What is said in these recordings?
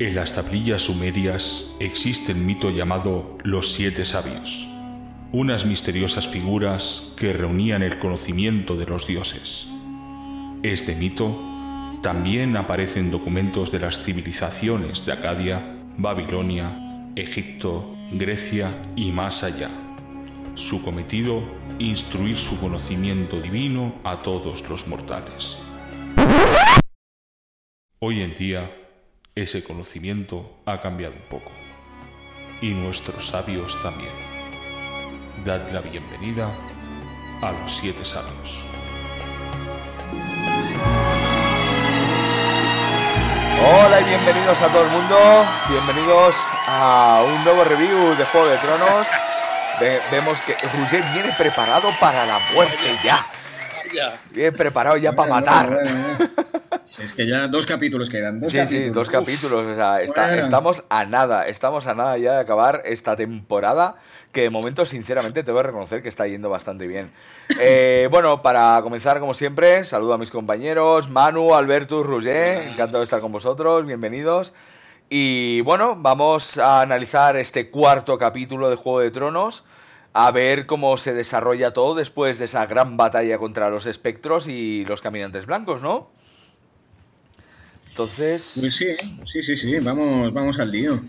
En las tablillas sumerias existe el mito llamado Los Siete Sabios, unas misteriosas figuras que reunían el conocimiento de los dioses. Este mito también aparece en documentos de las civilizaciones de Acadia, Babilonia, Egipto, Grecia y más allá. Su cometido, instruir su conocimiento divino a todos los mortales. Hoy en día, ese conocimiento ha cambiado un poco. Y nuestros sabios también. Dad la bienvenida a los siete sabios. Hola y bienvenidos a todo el mundo. Bienvenidos a un nuevo review de Juego de Tronos. Ve- vemos que Roger viene preparado para la muerte ya. Viene preparado ya para Bueno, matar. Si es que ya dos capítulos quedan. Dos Sí, sí, dos Uf. capítulos. O sea, está- Bueno. estamos a nada, estamos a nada ya de acabar esta temporada. Que de momento, sinceramente, te voy a reconocer que está yendo bastante bien. Eh, bueno, para comenzar, como siempre, saludo a mis compañeros, Manu, Albertus, Roger. Encantado de estar con vosotros, bienvenidos. Y bueno, vamos a analizar este cuarto capítulo de Juego de Tronos. A ver cómo se desarrolla todo después de esa gran batalla contra los espectros y los caminantes blancos, ¿no? Entonces. Pues sí, sí, sí, sí. Vamos, vamos al lío.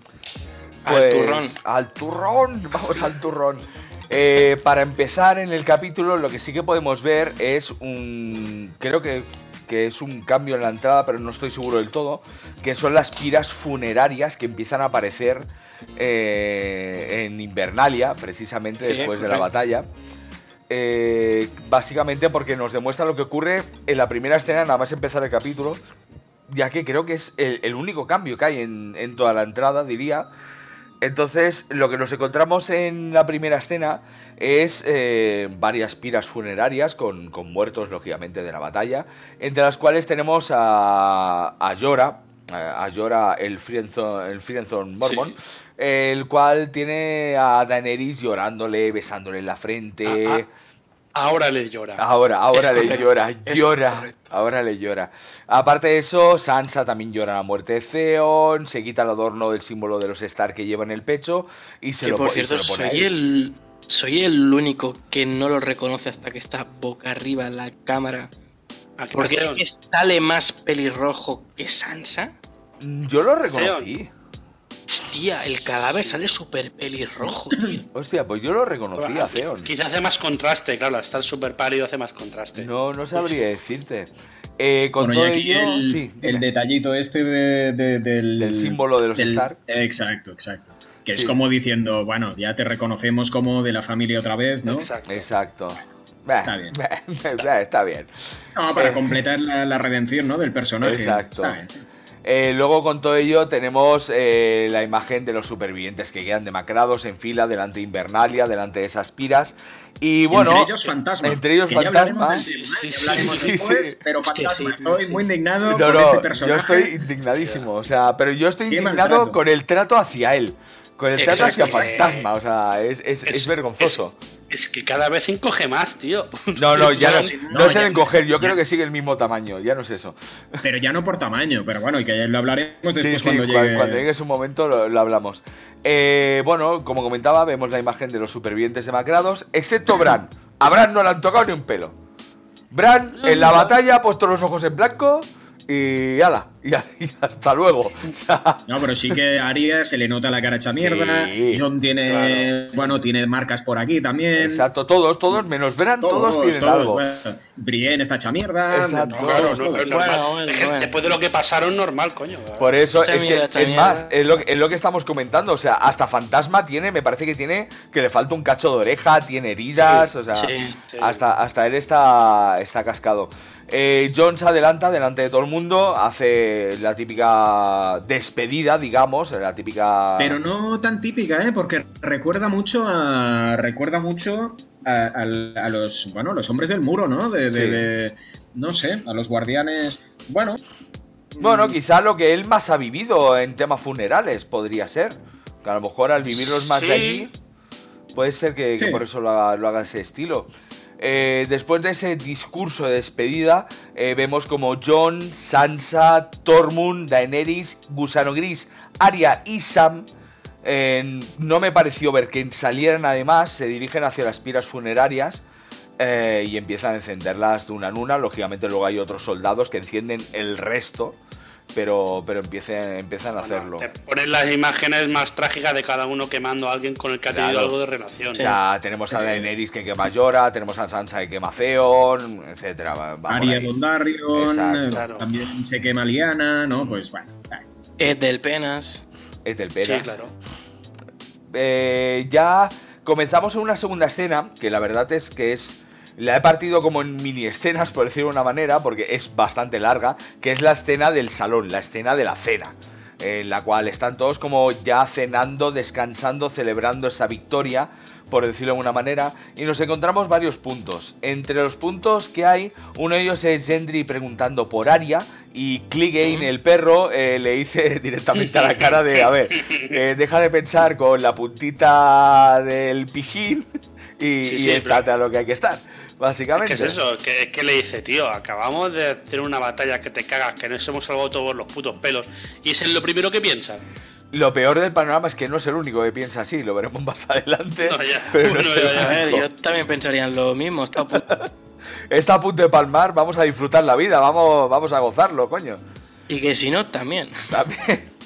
Al Pues, turrón. Al turrón, vamos al turrón. Eh, para empezar en el capítulo, lo que sí que podemos ver es un. Creo que, que es un cambio en la entrada, pero no estoy seguro del todo. Que son las piras funerarias que empiezan a aparecer eh, en Invernalia, precisamente Sí, después de la batalla. Eh, básicamente porque nos demuestra lo que ocurre en la primera escena, nada más empezar el capítulo. Ya que creo que es el, el único cambio que hay en, en toda la entrada, diría. Entonces, lo que nos encontramos en la primera escena es eh, varias piras funerarias con, con muertos, lógicamente, de la batalla, entre las cuales tenemos a, a Yora, a Yora el Friendzone, el Friendzone Mormon, Sí. el cual tiene a Daenerys llorándole, besándole en la frente. Ah, Ahora le llora. Ahora, ahora Es le correcto, llora, llora, correcto. ahora le llora. Aparte de eso, Sansa también llora la muerte de Theon, se quita el adorno del símbolo de los Stark que lleva en el pecho y se que lo, por cierto, lo pone a soy el, soy el único que no lo reconoce hasta que está boca arriba en la cámara. Porque es que sale más pelirrojo que Sansa. Yo lo reconocí. Hostia, el cadáver sale súper pelirrojo, tío. Hostia, pues yo lo reconocí a Theon. Quizá hace más contraste, claro, al estar súper pálido hace más contraste. No, no sabría decirte. Eh, con Bueno, y todo aquí ello, el, sí, el dime. detallito este de- de- del, Del símbolo de los Stark. Exacto, exacto. Que Sí. es como diciendo, bueno, ya te reconocemos como de la familia otra vez, ¿no? Exacto. Exacto. Está bien. está bien. No, para Eh. completar la, la redención, ¿no? Del personaje. Exacto. Está bien. Eh, luego con todo ello tenemos eh, la imagen de los supervivientes que quedan demacrados en fila delante de Invernalia, delante de esas piras. Y bueno, entre ellos fantasma. entre ellos fantasma. Sí, sí, sí, ya hablaremos sí, después, sí. Pero fantasma, sí, estoy sí. muy indignado No, con no, este yo personaje. estoy indignadísimo, o sea, pero yo estoy Qué indignado con el trato hacia él, con el hacia Exacto. Fantasma, o sea, es, es, es Es- vergonzoso. Es que cada vez encoge más, tío. No, no, ya no, no no, es el encoger, yo ya- creo que sigue el mismo tamaño, ya no es eso. Pero ya no por tamaño, pero bueno, y que ya lo hablaremos después sí, cuando cua- llegue. cuando llegue su momento lo, lo hablamos. Eh, bueno, como comentaba, vemos la imagen de los supervivientes demacrados, excepto Bran. A Bran no le han tocado ni un pelo. Bran en la batalla ha puesto los ojos en blanco y ala, y, hasta luego. O sea, No, pero sí que a se le nota la cara hecha mierda. Sí, John tiene, bueno, tiene marcas por aquí también. exacto, todos, todos, menos Bran, todos, tienen todos, algo. bueno. Brienne está hecha mierda. Exacto. no, Claro, todos, no, todos. es normal. Bueno, bueno, Es que bueno. Después de lo que pasaron, normal, coño. Por eso es que mierda, mucha es más, es lo, es lo que estamos comentando, o sea, hasta Fantasma tiene, me parece que tiene que le falta un cacho de oreja, tiene heridas, Sí, o sea, sí, sí. hasta hasta él está está cascado. Eh, John se adelanta delante de todo el mundo, hace la típica despedida, digamos, la típica Pero no tan típica, ¿eh? Porque recuerda mucho a. Recuerda mucho a, los. Bueno, los hombres del muro, ¿no? De, de- Sí. de- no sé, a los guardianes. Bueno. Bueno, quizá lo que él más ha vivido en temas funerales podría ser. Que a lo mejor al vivirlos más de allí, puede ser que, que por eso lo haga, lo haga ese estilo. Eh, después de ese discurso de despedida, eh, vemos como John, Sansa, Tormund, Daenerys, Gusano Gris, Arya y Sam no me pareció ver que salieran además, se dirigen hacia las piras funerarias eh, y empiezan a encenderlas de una en una. Lógicamente luego hay otros soldados que encienden el resto, pero, pero empiecen, empiezan a hacerlo. Te ponen las imágenes más trágicas de cada uno quemando a alguien con el que ha tenido algo de relación. Ya tenemos a Daenerys que quema Llora, tenemos a Sansa que quema Theon, etcétera. Arya Dondarrion, también se quema Liana, ¿no? Pues bueno. Es del Penas es del Pera. Sí, claro. Eh, ya comenzamos en una segunda escena, que la verdad es que es... La he partido como en mini escenas, por decirlo de una manera, porque es bastante larga, que es la escena del salón, la escena de la cena, en la cual están todos como ya cenando, descansando, celebrando esa victoria, por decirlo de alguna manera, y nos encontramos varios puntos. Entre los puntos que hay, uno de ellos es Gendry preguntando por Arya, y Clegane, el perro, eh, le dice directamente a la cara de, a ver, eh, deja de pensar con la puntita del pijín y, estate a lo que hay que estar. Básicamente. ¿Qué es eso? ¿Qué, le dice, tío? Acabamos de hacer una batalla que te cagas, que nos hemos salvado todos los putos pelos. Y es lo primero que piensa. Lo peor del panorama es que no es el único que piensa así, lo veremos más adelante. pero a ver, yo también pensaría en lo mismo, está a punto, está a punto de palmar, vamos a disfrutar la vida, vamos, vamos a gozarlo, coño. Y que si no, también. También.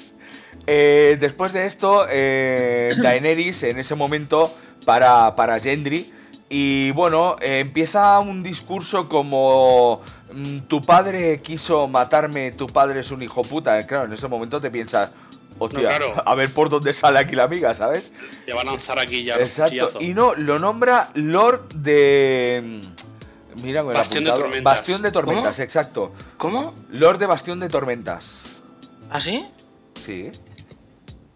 Eh, después de esto, eh, Daenerys en ese momento para, para Gendry. Y bueno, eh, empieza un discurso como mm, tu padre quiso matarme, tu padre es un hijo puta. Claro, en ese momento te piensas, Hostia, a ver por dónde sale aquí la amiga, ¿sabes? Te va a lanzar aquí ya. Exacto. Y no, lo nombra Lord de. Mira, Bastión de Tormentas. Bastión de Tormentas, exacto. ¿Cómo? Lord de Bastión de Tormentas. ¿Ah, sí? Sí.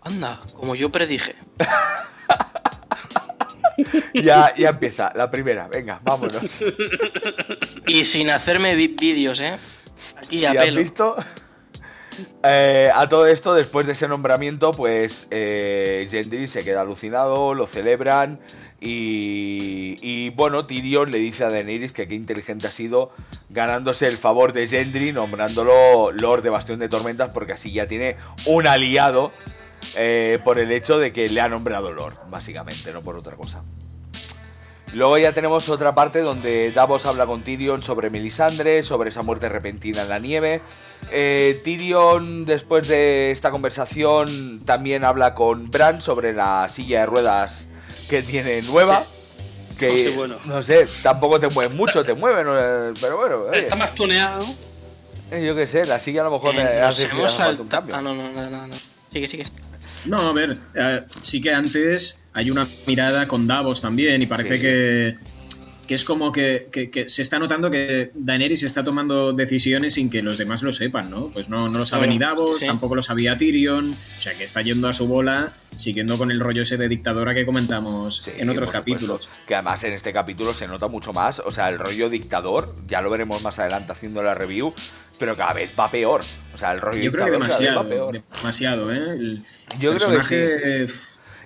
Anda, como yo predije. ya, ya empieza, la primera. Venga, vámonos. y sin hacerme vídeos, ¿eh? Aquí a ¿Has visto? Eh, a todo esto, después de ese nombramiento, pues eh, Gendry se queda alucinado, lo celebran y, bueno, Tyrion le dice a Daenerys que qué inteligente ha sido ganándose el favor de Gendry, nombrándolo Lord de Bastión de Tormentas, porque así ya tiene un aliado eh, por el hecho de que le ha nombrado Lord, básicamente, no por otra cosa. Luego ya tenemos otra parte donde Davos habla con Tyrion sobre Melisandre, sobre esa muerte repentina en la nieve. Eh, Tyrion, después de esta conversación, también habla con Bran sobre la silla de ruedas que tiene nueva. Que no sé, tampoco te mueve mucho, te mueve, pero bueno. Está más tuneado. Eh, yo qué sé, la silla a lo mejor eh, hace, un cambio. Ah, no, no, no, no. Sigue, sigue. No, a ver, sí que antes hay una mirada con Davos también y parece que, es como que, se está notando que Daenerys está tomando decisiones sin que los demás lo sepan, ¿no? Pues no, no lo sabe ni Davos, tampoco lo sabía Tyrion, o sea que está yendo a su bola, siguiendo con el rollo ese de dictadora que comentamos en otros capítulos. Que además en este capítulo se nota mucho más, o sea, el rollo dictador, ya lo veremos más adelante haciendo la review, pero cada vez va peor. O sea, el rollo Yo creo que demasiado, demasiado, ¿eh? Yo creo que sí.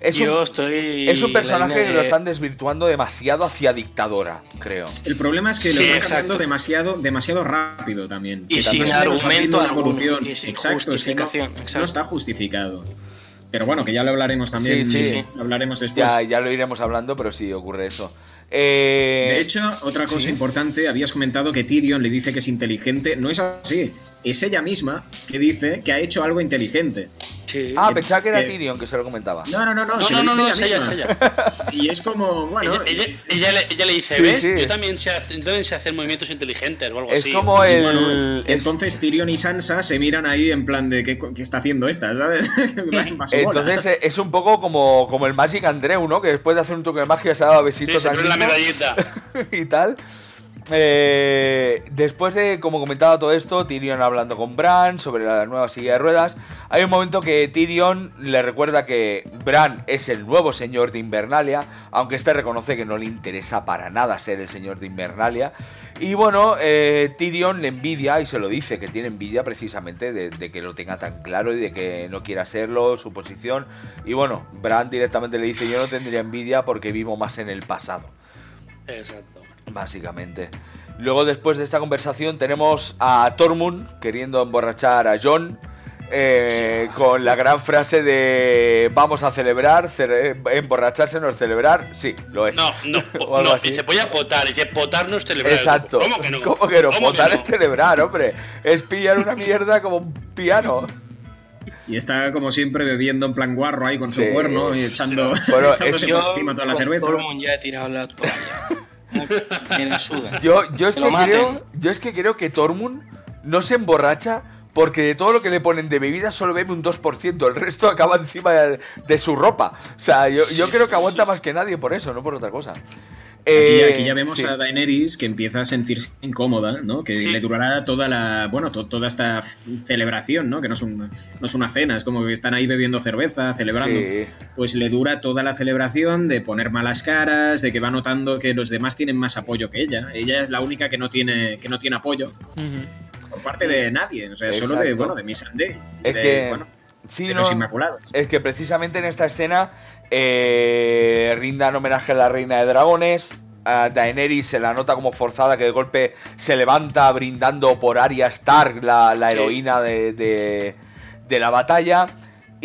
Es Yo un, estoy. Es un personaje que lo están desvirtuando demasiado hacia dictadora, creo. El problema es que lo están cambiando demasiado, demasiado rápido también. Y sin argumento evolución. Y sin justificación. no, está justificado. Pero bueno, que ya lo hablaremos también. Sí, sí, Lo hablaremos después. Ya, ya lo iremos hablando, pero sí ocurre eso. Eh... De hecho, otra cosa importante, habías comentado que Tyrion le dice que es inteligente. No es así. Es ella misma que dice que ha hecho algo inteligente. Ah, pensaba que era Tyrion que se lo comentaba. No, no, no, no, no, no, no, es ella, es ella. Y es como, bueno. Ella, ella, le, dice, ¿ves? Yo también sé, sé, hacer movimientos inteligentes o algo es así. Es como el. entonces Tyrion y Sansa se miran ahí en plan de ¿qué, qué está haciendo esta? ¿Sabes? entonces eh, es un poco como, como el Magic Andreu, ¿no? Que después de hacer un toque de magia se ha dado besitos sí, la medallita. y tal. Eh, después de, como comentaba todo esto, Tyrion hablando con Bran sobre la nueva silla de ruedas, hay un momento que Tyrion le recuerda que Bran es el nuevo señor de Invernalia, aunque este reconoce que no le interesa para nada ser el señor de Invernalia. Y bueno, eh, Tyrion le envidia y se lo dice, que tiene envidia precisamente de, de, que lo tenga tan claro y de que no quiera serlo, su posición. Y bueno, Bran directamente le dice, yo no tendría envidia porque vivo más en el pasado. Exacto. Básicamente. Luego, después de esta conversación, tenemos a Tormund queriendo emborrachar a John. eh, con la gran frase de vamos a celebrar, cele- emborracharse no es celebrar, sí, lo es. No, no, po- O algo no, así. dice voy a potar, dice potar no es celebrar. Exacto. ¿Cómo que no? ¿Cómo que no? ¿Cómo Potar que es celebrar, hombre. Es pillar una mierda como un piano. Y está como siempre bebiendo en plan guarro ahí con su Sí. cuerno y echando, Bueno, echándose es- por Yo encima toda la cerveza. Tormund ya he tirado la toalla. Me la suda. Yo, yo, es Que creo, yo es que creo que Tormund no se emborracha porque de todo lo que le ponen de bebida solo bebe un 2%, el resto acaba encima de, de su ropa. O sea, yo, yo creo que aguanta más que nadie por eso, no por otra cosa. Aquí, Eh, aquí ya vemos sí. a Daenerys que empieza a sentirse incómoda, ¿no? Que Sí. le durará toda la, bueno, to- toda esta celebración, ¿no? Que no es, un- no es una cena, es como que están ahí bebiendo cerveza, celebrando. Sí. Pues le dura toda la celebración de poner malas caras, de que va notando que los demás tienen más apoyo que ella. Ella es la única que no tiene, que no tiene apoyo por parte de nadie, o sea, solo de, bueno, de Missandei. Es de, que- bueno, Sí, de no, los Inmaculados. Es que precisamente en esta escena eh, rindan homenaje a la reina de dragones. A Daenerys se la nota como forzada que de golpe se levanta brindando por Arya Stark, la, heroína de, de- de la batalla.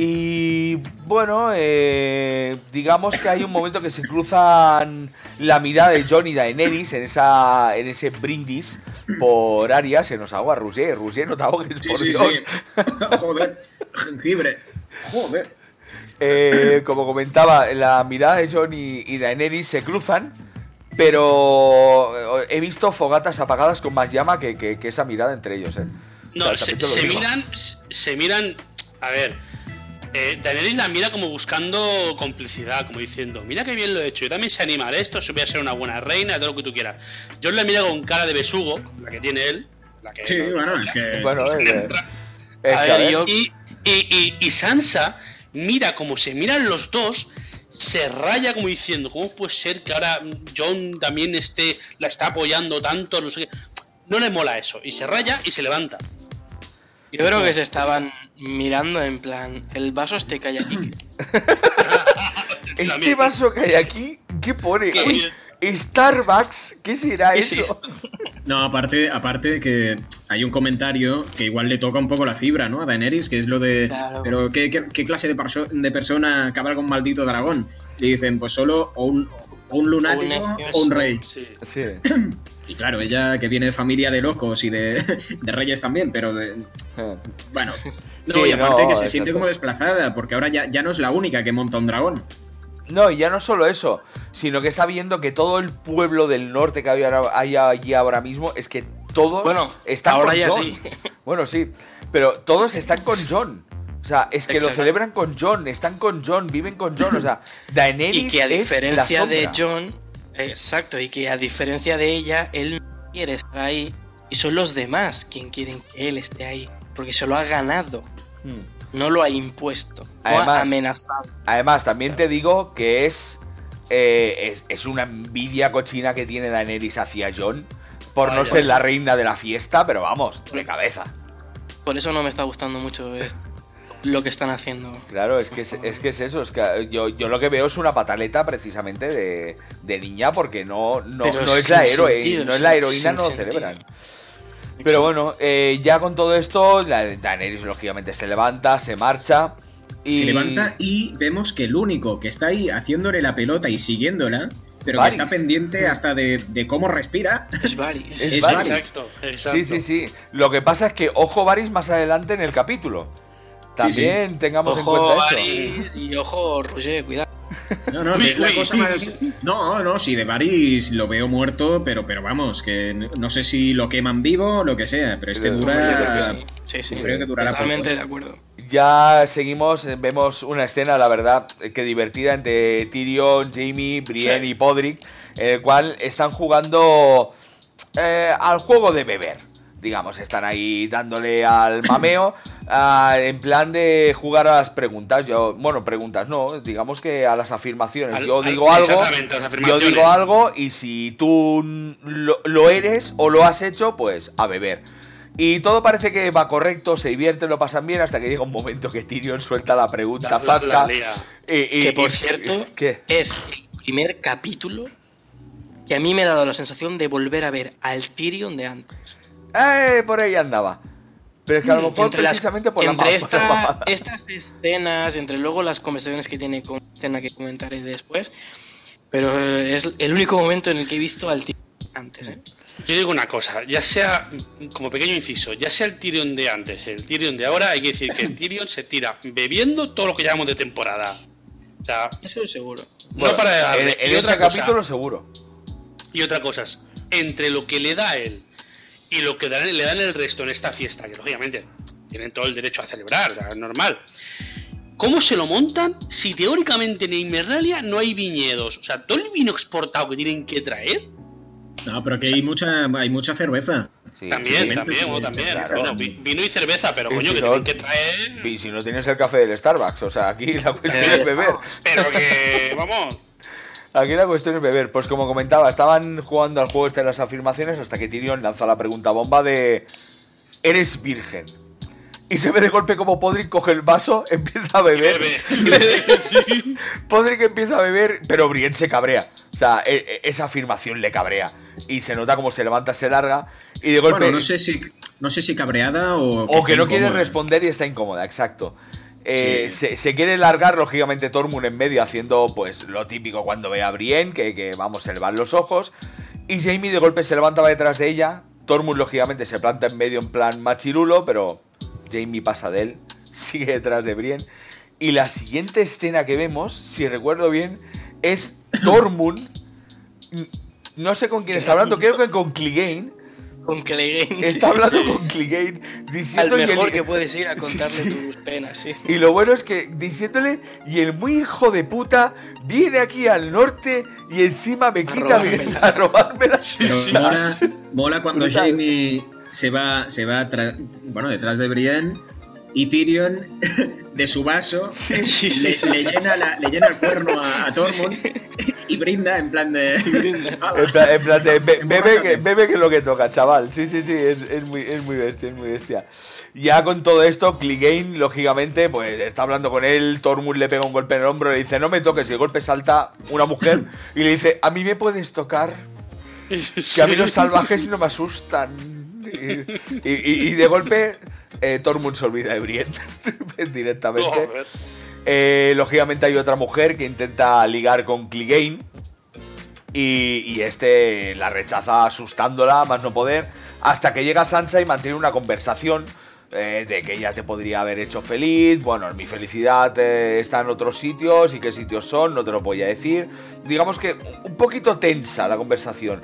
Y bueno, eh, digamos que hay un momento que se cruzan la mirada de Jon y Daenerys en, esa, en ese brindis por Arya. Se nos agua Rouget, Rouget, no te ahogues, Sí, por sí, Dios. sí. Joder, jengibre. Joder. Eh, como comentaba, la mirada de Jon y, y Daenerys se cruzan, pero eh, he visto fogatas apagadas con más llama que, que- que esa mirada entre ellos. eh. No, O sea, se, miran, se miran. A ver, eh, Daenerys la mira como buscando complicidad, como diciendo, mira qué bien lo he hecho, yo también sé animar esto, voy a ser una buena reina, todo lo que tú quieras. John la mira con cara de besugo, la que tiene él, la que Sí, bueno, es que... Bueno, es A que, ver, yo- y, y, y- y Sansa mira como se miran los dos, se raya como diciendo, ¿cómo puede ser que ahora John también esté, la está apoyando tanto? No sé qué. No le mola eso. Y se raya y se levanta. Yo creo que se estaban mirando en plan, el vaso este que hay aquí. Este vaso que hay aquí, ¿qué pone? ¿Qué Uy, es? Starbucks, ¿qué será ¿Qué es eso? esto? No, aparte, aparte que hay un comentario que igual le toca un poco la fibra, ¿no? A Daenerys, que es lo de. Claro. Pero ¿qué, qué, qué clase de, perso- de persona cabalga un maldito dragón? Le dicen, pues solo o un, o un lunático O un o un rey. Sí. Sí. Y claro, ella que viene de familia de locos y de, de reyes también, pero de- Eh. bueno. No, Sí, y aparte no, que se siente como desplazada, porque ahora ya, ya no es la única que monta un dragón. No, y ya no solo eso, sino que está viendo que todo el pueblo del norte que hay, allí ahora mismo es que todos Bueno, están ahora con ya Jon. sí. Bueno, sí, pero todos están con John. O sea, es que lo celebran con John, están con John, viven con John. O sea, Daenerys Y que a es la diferencia de. John, exacto, y que a diferencia de ella, él no quiere estar ahí. Y son los demás quien quieren que él esté ahí. Porque se lo ha ganado. No lo ha impuesto, no Además- ha amenazado. Además, también te digo que es, eh, es, es una envidia cochina que tiene Daenerys hacia John por no ser la reina de la fiesta, pero vamos, de cabeza. Por eso no me está gustando mucho esto, lo que están haciendo. Claro, es que es, es que es eso, es que yo, yo lo que veo es una pataleta precisamente de, de niña porque no, no, es la héroe, sentido, no es la heroína, sin no lo sentido. Pero bueno, eh, ya con todo esto, la Daenerys lógicamente se levanta, se marcha y Se levanta y vemos que el único que está ahí haciéndole la pelota y siguiéndola, pero Varys. que está pendiente hasta de, de cómo respira, Es Varys. Es es Varys. Varys. Exacto, exacto. Sí, sí, sí. Lo que pasa es que ojo Varys más adelante en el capítulo. Sí, sí. También tengamos en Ojo cuenta Varys y ojo Roger, cuidado. No, no, que es la cosa más. No, no, sí, de Varys lo veo muerto, pero, pero vamos, que no- sé si lo queman vivo o lo que sea, pero es que dura. Sí, Sí, sí, Creo que durará totalmente poco. de acuerdo. Ya seguimos, eh, vemos una escena, la verdad, eh, que divertida entre Tyrion, Jamie, Brienne Sí. y Podrick, en el cual están jugando eh, al juego de beber. Digamos, están ahí dándole al mameo ah, en plan de jugar a las preguntas. Yo, bueno, preguntas no, digamos que a las afirmaciones. Al- yo al- digo algo, exactamente, las yo digo algo y si tú lo, lo eres o lo has hecho, pues a beber. Y todo parece que va correcto, se divierten, lo pasan bien, hasta que llega un momento que Tyrion suelta la pregunta La- la- la fasca. lía. y- y- Que por y- cierto, ¿Qué? es el primer capítulo que a mí me ha dado la sensación de volver a ver al Tyrion de antes. Eh, por ahí andaba. Pero es que a lo mejor precisamente por entre la estas escenas, entre luego las conversaciones que tiene con escena que comentaré después, pero es el único momento en el que he visto al tío antes. ¿eh? Yo digo una cosa, ya sea, como pequeño inciso, ya sea el Tyrion de antes, el Tyrion de ahora, hay que decir que el Tyrion se tira bebiendo todo lo que llamamos de temporada. O sea, eso es seguro. no para en, en otro capítulo seguro. Y otra cosa, entre lo que le da él y lo que le dan el resto en esta fiesta, que lógicamente tienen todo el derecho a celebrar, es normal. ¿Cómo se lo montan si teóricamente en Inmernalia no hay viñedos? O sea, todo el vino exportado que tienen que traer no, pero que hay mucha, hay mucha cerveza. también, también, también. Bueno, vino y cerveza, pero coño, que tienen que traer. Y si no tienes el café del Starbucks, o sea, aquí la cuestión es beber. Pero que, vamos. Aquí la cuestión es beber. Pues como comentaba, estaban jugando al juego este de las afirmaciones hasta que Tyrion lanza la pregunta bomba de. ¿Eres virgen? y se ve de golpe como Podrick coge el vaso, empieza a beber. Podrick empieza a beber, pero Brienne se cabrea. O sea, e, e, esa afirmación le cabrea. Y se nota como se levanta, se larga. Y de golpe. Bueno, no sé si, no sé si cabreada o. Que o que no quiere responder y está incómoda, exacto. Eh, se, quiere largar, lógicamente, Tormund en medio, haciendo pues lo típico cuando ve a Brienne, que, que vamos, se le van los ojos. Y Jamie de golpe se levanta, va detrás de ella. Tormund, lógicamente, se planta en medio en plan machirulo, pero Jamie pasa de él, sigue detrás de Brienne. Y la siguiente escena que vemos, si recuerdo bien, es Tormund. No sé con quién está hablando, creo que con Clegane. Con Clegane. Está hablando con Clegane. Al mejor que puedes ir a contarle tus penas, sí. Y lo bueno es que diciéndole, y el muy hijo de puta viene aquí al norte y encima me quita a robármela. Sí, sí, mola, mola, cuando Jamie se va, se va bueno, detrás de Brienne y Tyrion de su vaso le, llena le, llena el cuerno a, Tormund y brinda en plan de. en plan, de. bebe, que, bebe que es lo que toca, chaval. Sí, sí, sí, es, muy, es muy bestia, es muy bestia. Ya con todo esto, Clegane, lógicamente, pues está hablando con él. Tormund le pega un golpe en el hombro, le dice: No me toques. Y el golpe salta una mujer y le dice: A mí me puedes tocar. Que a mí los salvajes no me asustan y, de golpe eh, Tormund se olvida de Brienne directamente. Eh, lógicamente hay otra mujer que intenta ligar con Clegane y, este la rechaza asustándola, más no poder, hasta que llega Sansa y mantiene una conversación eh, de que ella te podría haber hecho feliz, bueno, mi felicidad está en otros sitios y qué sitios son, no te lo voy a decir. Digamos que un poquito tensa la conversación.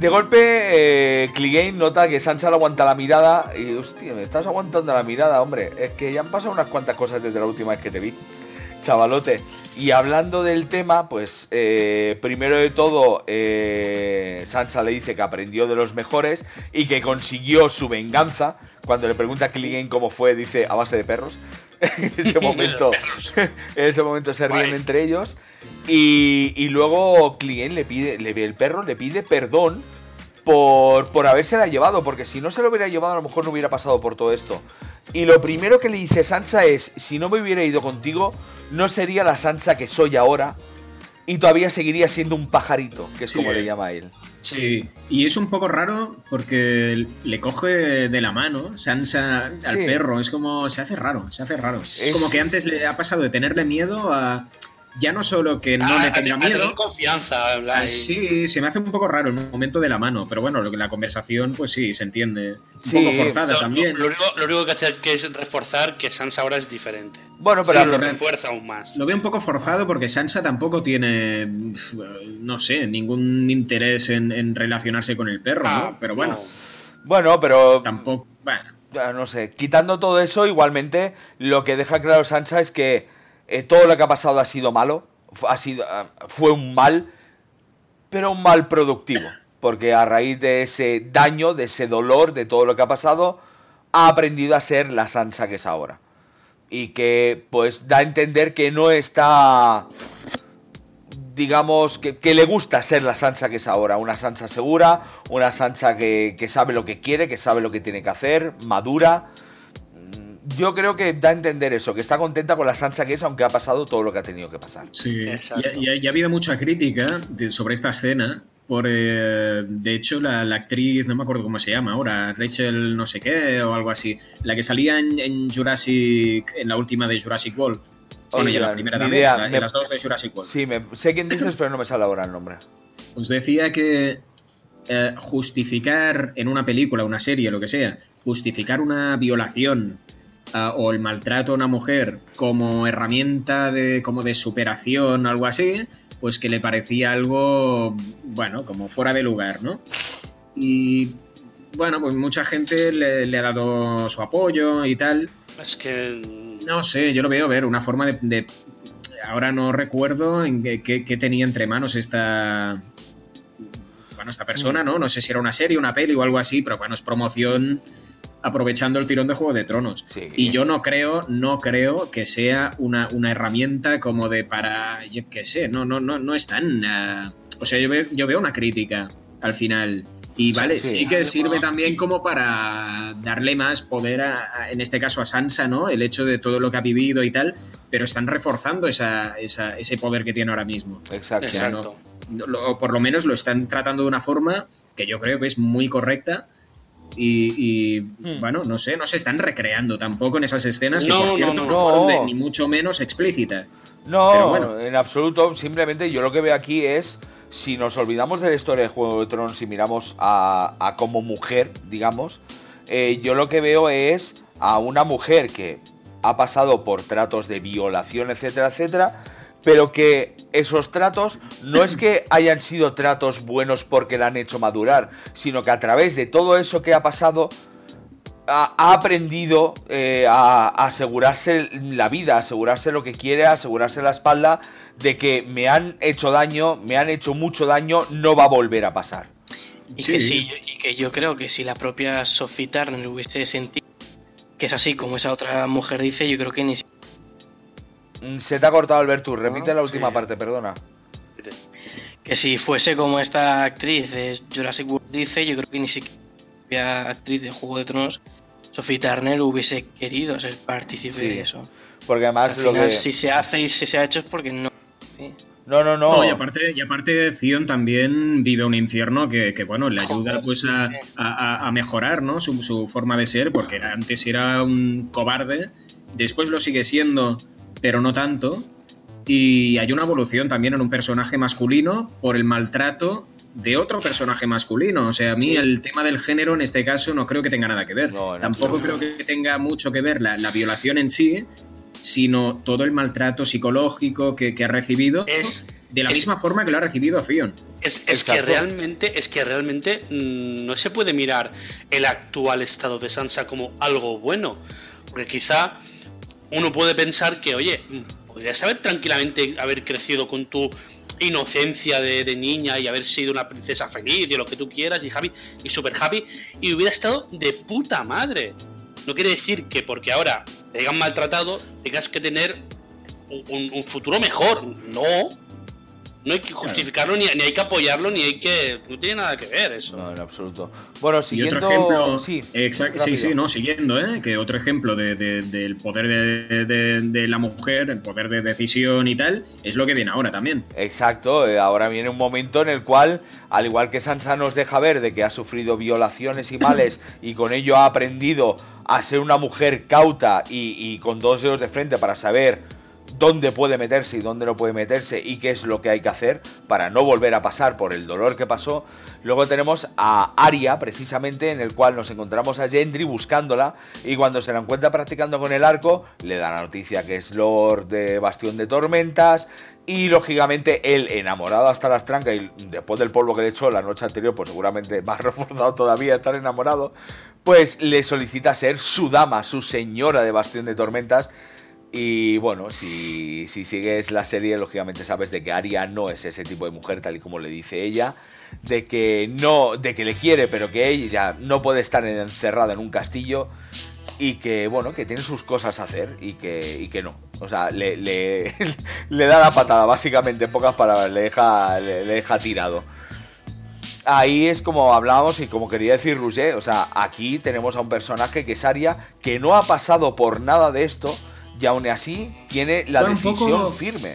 De golpe, eh, Clegane nota que Sansa le aguanta la mirada y, hostia, me estás aguantando la mirada, hombre. Es que ya han pasado unas cuantas cosas desde la última vez que te vi, chavalote. Y hablando del tema, pues, eh, primero de todo, eh, Sansa le dice que aprendió de los mejores y que consiguió su venganza. Cuando le pregunta a Clegane cómo fue, dice, a base de perros. en ese momento, en ese momento se ríen entre ellos. Y, y luego Client le pide, le, el perro le pide perdón por, por habérsela llevado, porque si no se lo hubiera llevado a lo mejor no hubiera pasado por todo esto. Y lo primero que le dice Sansa es, si no me hubiera ido contigo, no sería la Sansa que soy ahora, y todavía seguiría siendo un pajarito, que es como le llama él. Sí, y es un poco raro porque le coge de la mano Sansa al perro, es como, se hace raro, se hace raro. es como que antes le ha pasado de tenerle miedo a ya no solo que no le ah, tenga miedo. confianza, ah, sí, se me hace un poco raro en un momento de la mano, pero bueno, la conversación, pues sí, se entiende. Un poco forzada también. Lo, único, que hace que es reforzar que Sansa ahora es diferente. Bueno, pero lo refuerza aún más. Lo veo un poco forzado porque Sansa tampoco tiene, no sé, ningún interés en, relacionarse con el perro, ¿no? Ah, pero bueno. Bueno, pero. Tampoco. Bueno. No sé, quitando todo eso, igualmente, lo que deja claro Sansa es que eh, todo lo que ha pasado ha sido malo, ha sido, ah, fue un mal, pero un mal productivo, porque a raíz de ese daño, de ese dolor, de todo lo que ha pasado, ha aprendido a ser la Sansa que es ahora. Y que pues da a entender que no está, digamos, que, le gusta ser la Sansa que es ahora, una Sansa segura, una Sansa que, que sabe lo que quiere, que sabe lo que tiene que hacer, madura yo creo que da a entender eso, que está contenta con la Sansa que es, aunque ha pasado todo lo que ha tenido que pasar. Sí, y, ha habido mucha crítica sobre esta escena, por eh, de hecho, la, actriz, no me acuerdo cómo se llama ahora, Rachel no sé qué o algo así, la que salía en, Jurassic, en la última de Jurassic World. Bueno, y la primera también, las dos de Jurassic World. Sí, sé quién dices, pero no me sale ahora el nombre. Os decía que eh, justificar en una película, una serie, lo que sea, justificar una violación ah, o el maltrato a una mujer como herramienta de, como de superación, algo así, pues que le parecía algo, bueno, como fuera de lugar, ¿no? Y bueno, pues mucha gente le, ha dado su apoyo y tal. Es que... No sé, yo lo veo, ver, una forma de... ahora no recuerdo en qué, tenía entre manos esta... Bueno, esta persona, ¿no? No sé si era una serie, una peli o algo así, pero bueno, es promoción aprovechando el tirón de Juego de Tronos. Y yo no creo, no creo que sea una, una, herramienta como de para, yo qué sé, no, no, no, no es tan... Ah, o sea, yo veo, yo veo una crítica al final. Y vale, sí, que sirve también como para darle más poder, a, en este caso a Sansa, ¿no? El hecho de todo lo que ha vivido y tal, pero están reforzando esa, ese poder que tiene ahora mismo. Exacto. O, por lo menos lo están tratando de una forma que yo creo que es muy correcta y, hmm. bueno, no sé, no se están recreando tampoco en esas escenas que por cierto no, fueron ni mucho menos explícitas. No, en absoluto. Simplemente yo lo que veo aquí es, si nos olvidamos de la historia de Juego de Tronos y miramos a, como mujer, digamos, eh, yo lo que veo es a una mujer que ha pasado por tratos de violación, etcétera, etcétera, pero que esos tratos no es que hayan sido tratos buenos porque la han hecho madurar, sino que a través de todo eso que ha pasado ha, aprendido eh, a, asegurarse la vida, asegurarse lo que quiere, asegurarse la espalda de que me han hecho daño, me han hecho mucho daño, no va a volver a pasar. Y que sí, y que yo creo que si la propia Sophie Turner hubiese sentido que es así como esa otra mujer dice, yo creo que ni siquiera se te ha cortado Alberto, repite la última parte, perdona. Que si fuese como esta actriz de Jurassic World dice, yo creo que ni siquiera actriz de Juego de Tronos, Sophie Turner hubiese querido ser partícipe de eso. Porque además lo que... si se hace y si se ha hecho es porque no. No, no, no. y aparte, y aparte Zion también vive un infierno que, bueno, le ayuda pues a, mejorar, ¿no? Su, su, forma de ser, porque antes era un cobarde, después lo sigue siendo pero no tanto. Y hay una evolución también en un personaje masculino por el maltrato de otro personaje masculino. O sea, a mí el tema del género en este caso no creo que tenga nada que ver. Tampoco creo que tenga mucho que ver la, violación en sí, sino todo el maltrato psicológico que, ha recibido. Es, de la misma forma que lo ha recibido Fion. Es, es que realmente, es que realmente mm, no se puede mirar el actual estado de Sansa como algo bueno. Porque quizá uno puede pensar que, oye, podrías haber tranquilamente haber crecido con tu inocencia de, niña y haber sido una princesa feliz y lo que tú quieras y happy y super happy y hubiera estado de puta madre. No quiere decir que porque ahora te hayan maltratado tengas que tener un futuro mejor. No, no hay que justificarlo, ni, hay que apoyarlo, ni hay que. No tiene nada que ver eso. No, en absoluto. Bueno, siguiendo. otro ejemplo. Sí, sí, sí, no, siguiendo, ¿eh? Que otro ejemplo del poder de, la mujer, el poder de decisión y tal, es lo que viene ahora también. Exacto, eh, ahora viene un momento en el cual, al igual que Sansa nos deja ver de que ha sufrido violaciones y males y con ello ha aprendido a ser una mujer cauta y, y con dos dedos de frente para saber dónde puede meterse y dónde no puede meterse y qué es lo que hay que hacer para no volver a pasar por el dolor que pasó. Luego tenemos a Aria, precisamente, en el cual nos encontramos a Gendry buscándola y cuando se la encuentra practicando con el arco, le da la noticia que es Lord de Bastión de Tormentas y lógicamente él, enamorado hasta las trancas y después del polvo que le echó la noche anterior, pues seguramente más reforzado todavía estar enamorado, pues le solicita ser su dama, su señora de Bastión de Tormentas y bueno, si, si, sigues la serie, lógicamente sabes de que Aria no es ese tipo de mujer, tal y como le dice ella, de que no, de que le quiere, pero que ella no puede estar encerrada en un castillo y que bueno, que tiene sus cosas a hacer y que, y que no. O sea, le, le, da la patada, básicamente, en pocas palabras, le deja, le, deja tirado. Ahí es como hablábamos y como quería decir Roger, o sea, aquí tenemos a un personaje que es Aria, que no ha pasado por nada de esto, y aún así tiene la decisión firme.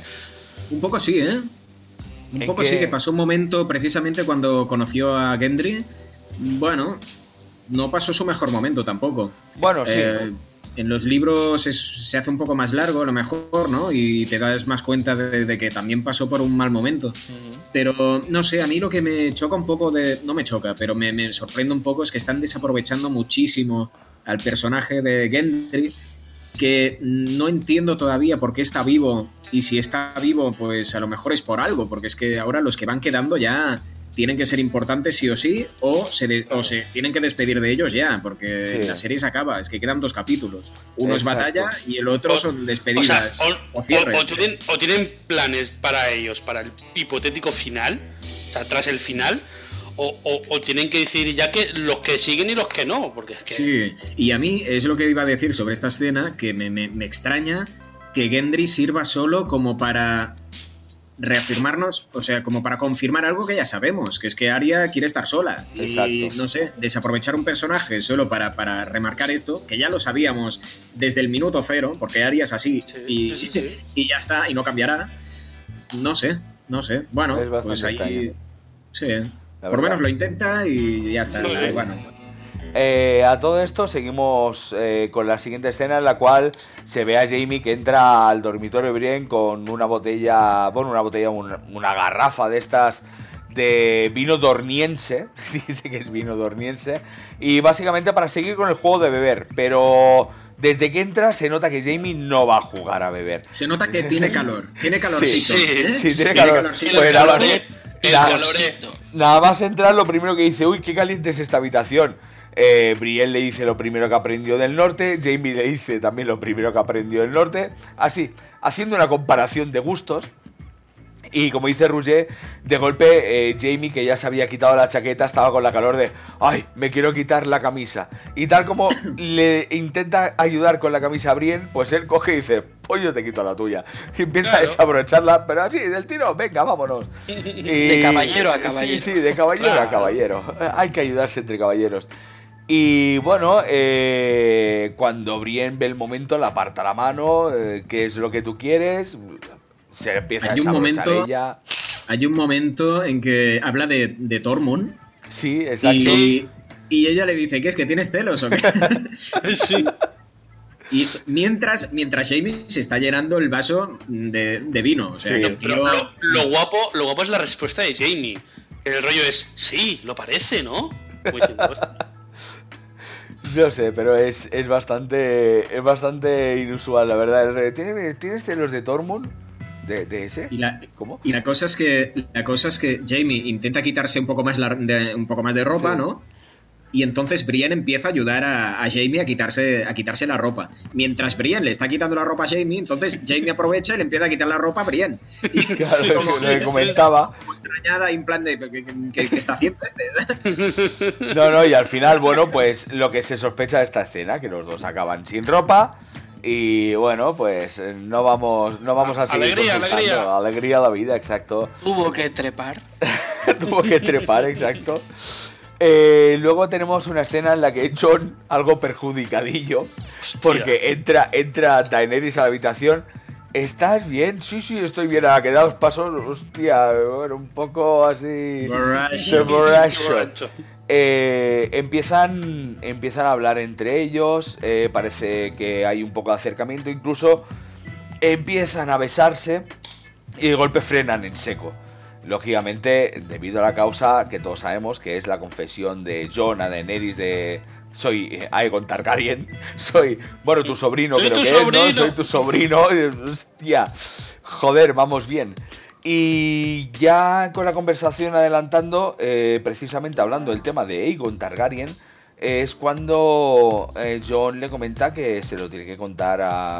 Un poco sí, ¿eh? Un ¿En poco sí que pasó un momento precisamente cuando conoció a Gendry. Bueno, no pasó su mejor momento tampoco. Bueno, sí. Eh, en los libros es- se hace un poco más largo, a lo mejor, ¿no? Y te das más cuenta de, de que también pasó por un mal momento. Pero no sé, a mí lo que me choca un poco de. No me choca, pero me, me sorprende un poco es que están desaprovechando muchísimo al personaje de Gendry. Que no entiendo todavía por qué está vivo. Y si está vivo, pues a lo mejor es por algo. Porque es que ahora los que van quedando ya tienen que ser importantes sí o sí. O se, de- o se tienen que despedir de ellos ya. Porque Sí. la serie se acaba. Es que quedan dos capítulos. Uno es batalla y el otro O- son O, sea, despedidas. o- o cierres. o- o tienen, o tienen planes para ellos, para el hipotético final, o sea, tras el final, o, o- o tienen que decidir ya que los que siguen y los que no, porque es que... Sí, y a mí es lo que iba a decir sobre esta escena, que me, me- me extraña que Gendry sirva solo como para reafirmarnos, o sea, como para confirmar algo que ya sabemos, que es que Arya quiere estar sola. Y Exacto. no sé, desaprovechar un personaje solo para, para remarcar esto, que ya lo sabíamos desde el minuto cero, porque Arya es así Sí, y, sí, sí, sí. y ya está, y no cambiará. No sé, no sé. Bueno, pues ahí... extraño. Sí, por lo menos lo intenta y ya está. Bueno, Eh, a todo esto seguimos eh, con la siguiente escena en la cual se ve a Jamie que entra al dormitorio de Brienne con una botella, bueno, una botella, una, una garrafa de estas de vino dorniense, dice que es vino dorniense, y básicamente para seguir con el juego de beber, pero desde que entra se nota que Jamie no va a jugar a beber. Se nota que tiene calor, tiene calorcito. Sí, ¿eh? sí, tiene calor. calorcito. Pues caloré, el nada, más entrar, lo primero que dice, uy, qué caliente es esta habitación. Eh, Brienne le dice lo primero que aprendió del norte, Jamie le dice también lo primero que aprendió del norte, así, haciendo una comparación de gustos. Y como dice Rouget, de golpe eh, Jamie, que ya se había quitado la chaqueta, estaba con la calor de, ay, me quiero quitar la camisa. Y tal como le intenta ayudar con la camisa a Brienne, pues él coge y dice, pues yo te quito la tuya. Y empieza Claro. a desabrocharla, pero así, del tiro, venga, vámonos. Y- De caballero a caballero. Sí, sí, de caballero a caballero. Hay que ayudarse entre caballeros. Y bueno, eh, cuando Brienne ve el momento, le aparta la mano, eh, qué es lo que tú quieres, se empieza Hay a un momento- ella. Hay un momento en que habla de, de Tormund Sí, exacto. y, y ella le dice, ¿qué es que tienes celos o qué? Sí. y mientras, mientras Jamie se está llenando el vaso de, de vino. O sea, Sí. que el Pero tío- lo, lo guapo, lo guapo es la respuesta de Jamie. El rollo es, sí, lo parece, ¿no? "Hostia". No sé, pero es, es bastante es bastante inusual, la verdad. ¿Tiene- ¿Tienes celos de Tormund? ¿De, de ese? y la, ¿Cómo? y la cosa es que la cosa es que Jamie intenta quitarse un poco más la- de, un poco más de ropa, Sí. ¿no? Y entonces Brienne empieza a ayudar a, a Jamie a quitarse, a quitarse la ropa. Mientras Brienne le está quitando la ropa a Jamie, entonces Jamie aprovecha y le empieza a quitar la ropa a Brienne. Y Claro, Sí, lo que comentaba. como extrañada, en plan de ¿qué, qué- qué está haciendo este? No, no, y al final, bueno, pues lo que se sospecha de esta escena, que los dos acaban sin ropa. Y bueno, pues eh, no vamos, no vamos a seguir. Alegría, alegría. Alegría a la vida, exacto. Tuvo que trepar. Tuvo que trepar, exacto. Eh, luego tenemos una escena en la que John, algo perjudicadillo, porque entra, entra Daenerys a la habitación. ¿Estás bien? Sí, sí, estoy bien. A quedaos pasos, hostia, bueno, un poco así. Borracho. Eh, empiezan, empiezan a hablar entre ellos, eh, parece que hay un poco de acercamiento, incluso empiezan a besarse y de golpe frenan en seco. Lógicamente, debido a la causa que todos sabemos, que es la confesión de Jon a Daenerys de soy eh, Aegon Targaryen, soy, bueno, tu sobrino Soy creo tu que es, ¿no? sobrino. Soy tu sobrino, hostia, joder, vamos bien. Y ya con la conversación adelantando, eh, precisamente hablando del tema de Aegon Targaryen, es cuando eh, John le comenta que se lo tiene que contar a.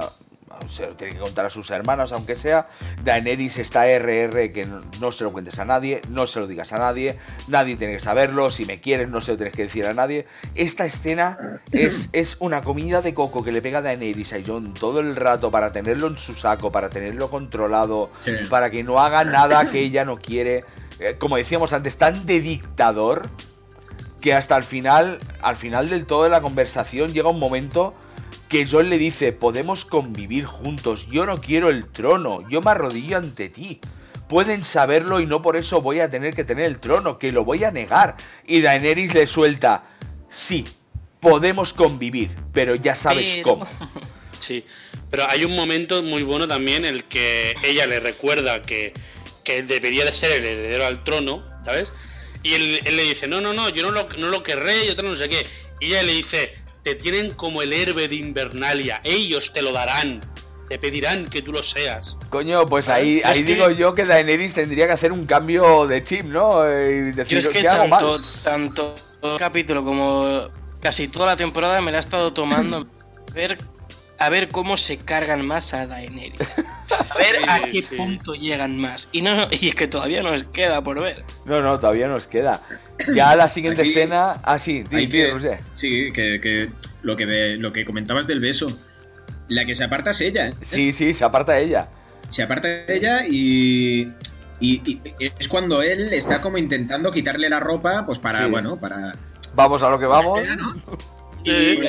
Se lo tiene que contar a sus hermanos, aunque sea. Daenerys está RR, que no, no se lo cuentes a nadie, no se lo digas a nadie, nadie tiene que saberlo. Si me quieres, no se lo tienes que decir a nadie. Esta escena es, es una comida de coco que le pega Daenerys a John todo el rato para tenerlo en su saco, para tenerlo controlado, Sí. para que no haga nada que ella no quiere. Eh, como decíamos antes, tan de dictador que hasta el final, al final del todo de la conversación llega un momento que John le dice, podemos convivir juntos, yo no quiero el trono, yo me arrodillo ante ti. Pueden saberlo y no por eso voy a tener que tener el trono, que lo voy a negar. Y Daenerys le suelta, sí, podemos convivir, pero ya sabes Pero- cómo. Sí, pero hay un momento muy bueno también en el que ella le recuerda que, que debería de ser el heredero al trono, ¿sabes? Y él, él le dice, no, no, no, yo no lo, no lo querré, yo no sé qué. Y ella le dice, te tienen como el héroe de Invernalia, ellos te lo darán, te pedirán que tú lo seas. Coño, pues ahí, Es ahí que- digo yo que Daenerys tendría que hacer un cambio de chip, ¿no? Eh, Y Yo decir, es que tanto, tanto el capítulo como casi toda la temporada me la he estado tomando ver, a ver cómo se cargan más a Daenerys. A ver a qué sí. punto llegan más. Y no y es que todavía nos queda por ver. No, no, todavía nos queda. Ya la siguiente Aquí- escena. Ah, sí, Roger. sí, que, que lo que ve- lo que comentabas del beso. La que se aparta es ella. ¿eh? Sí, sí, se aparta ella. Se aparta de ella y, y- y es cuando él está como intentando quitarle la ropa, pues para, Sí. bueno, para... Vamos a lo que vamos. Escena, ¿no? Y, Y- y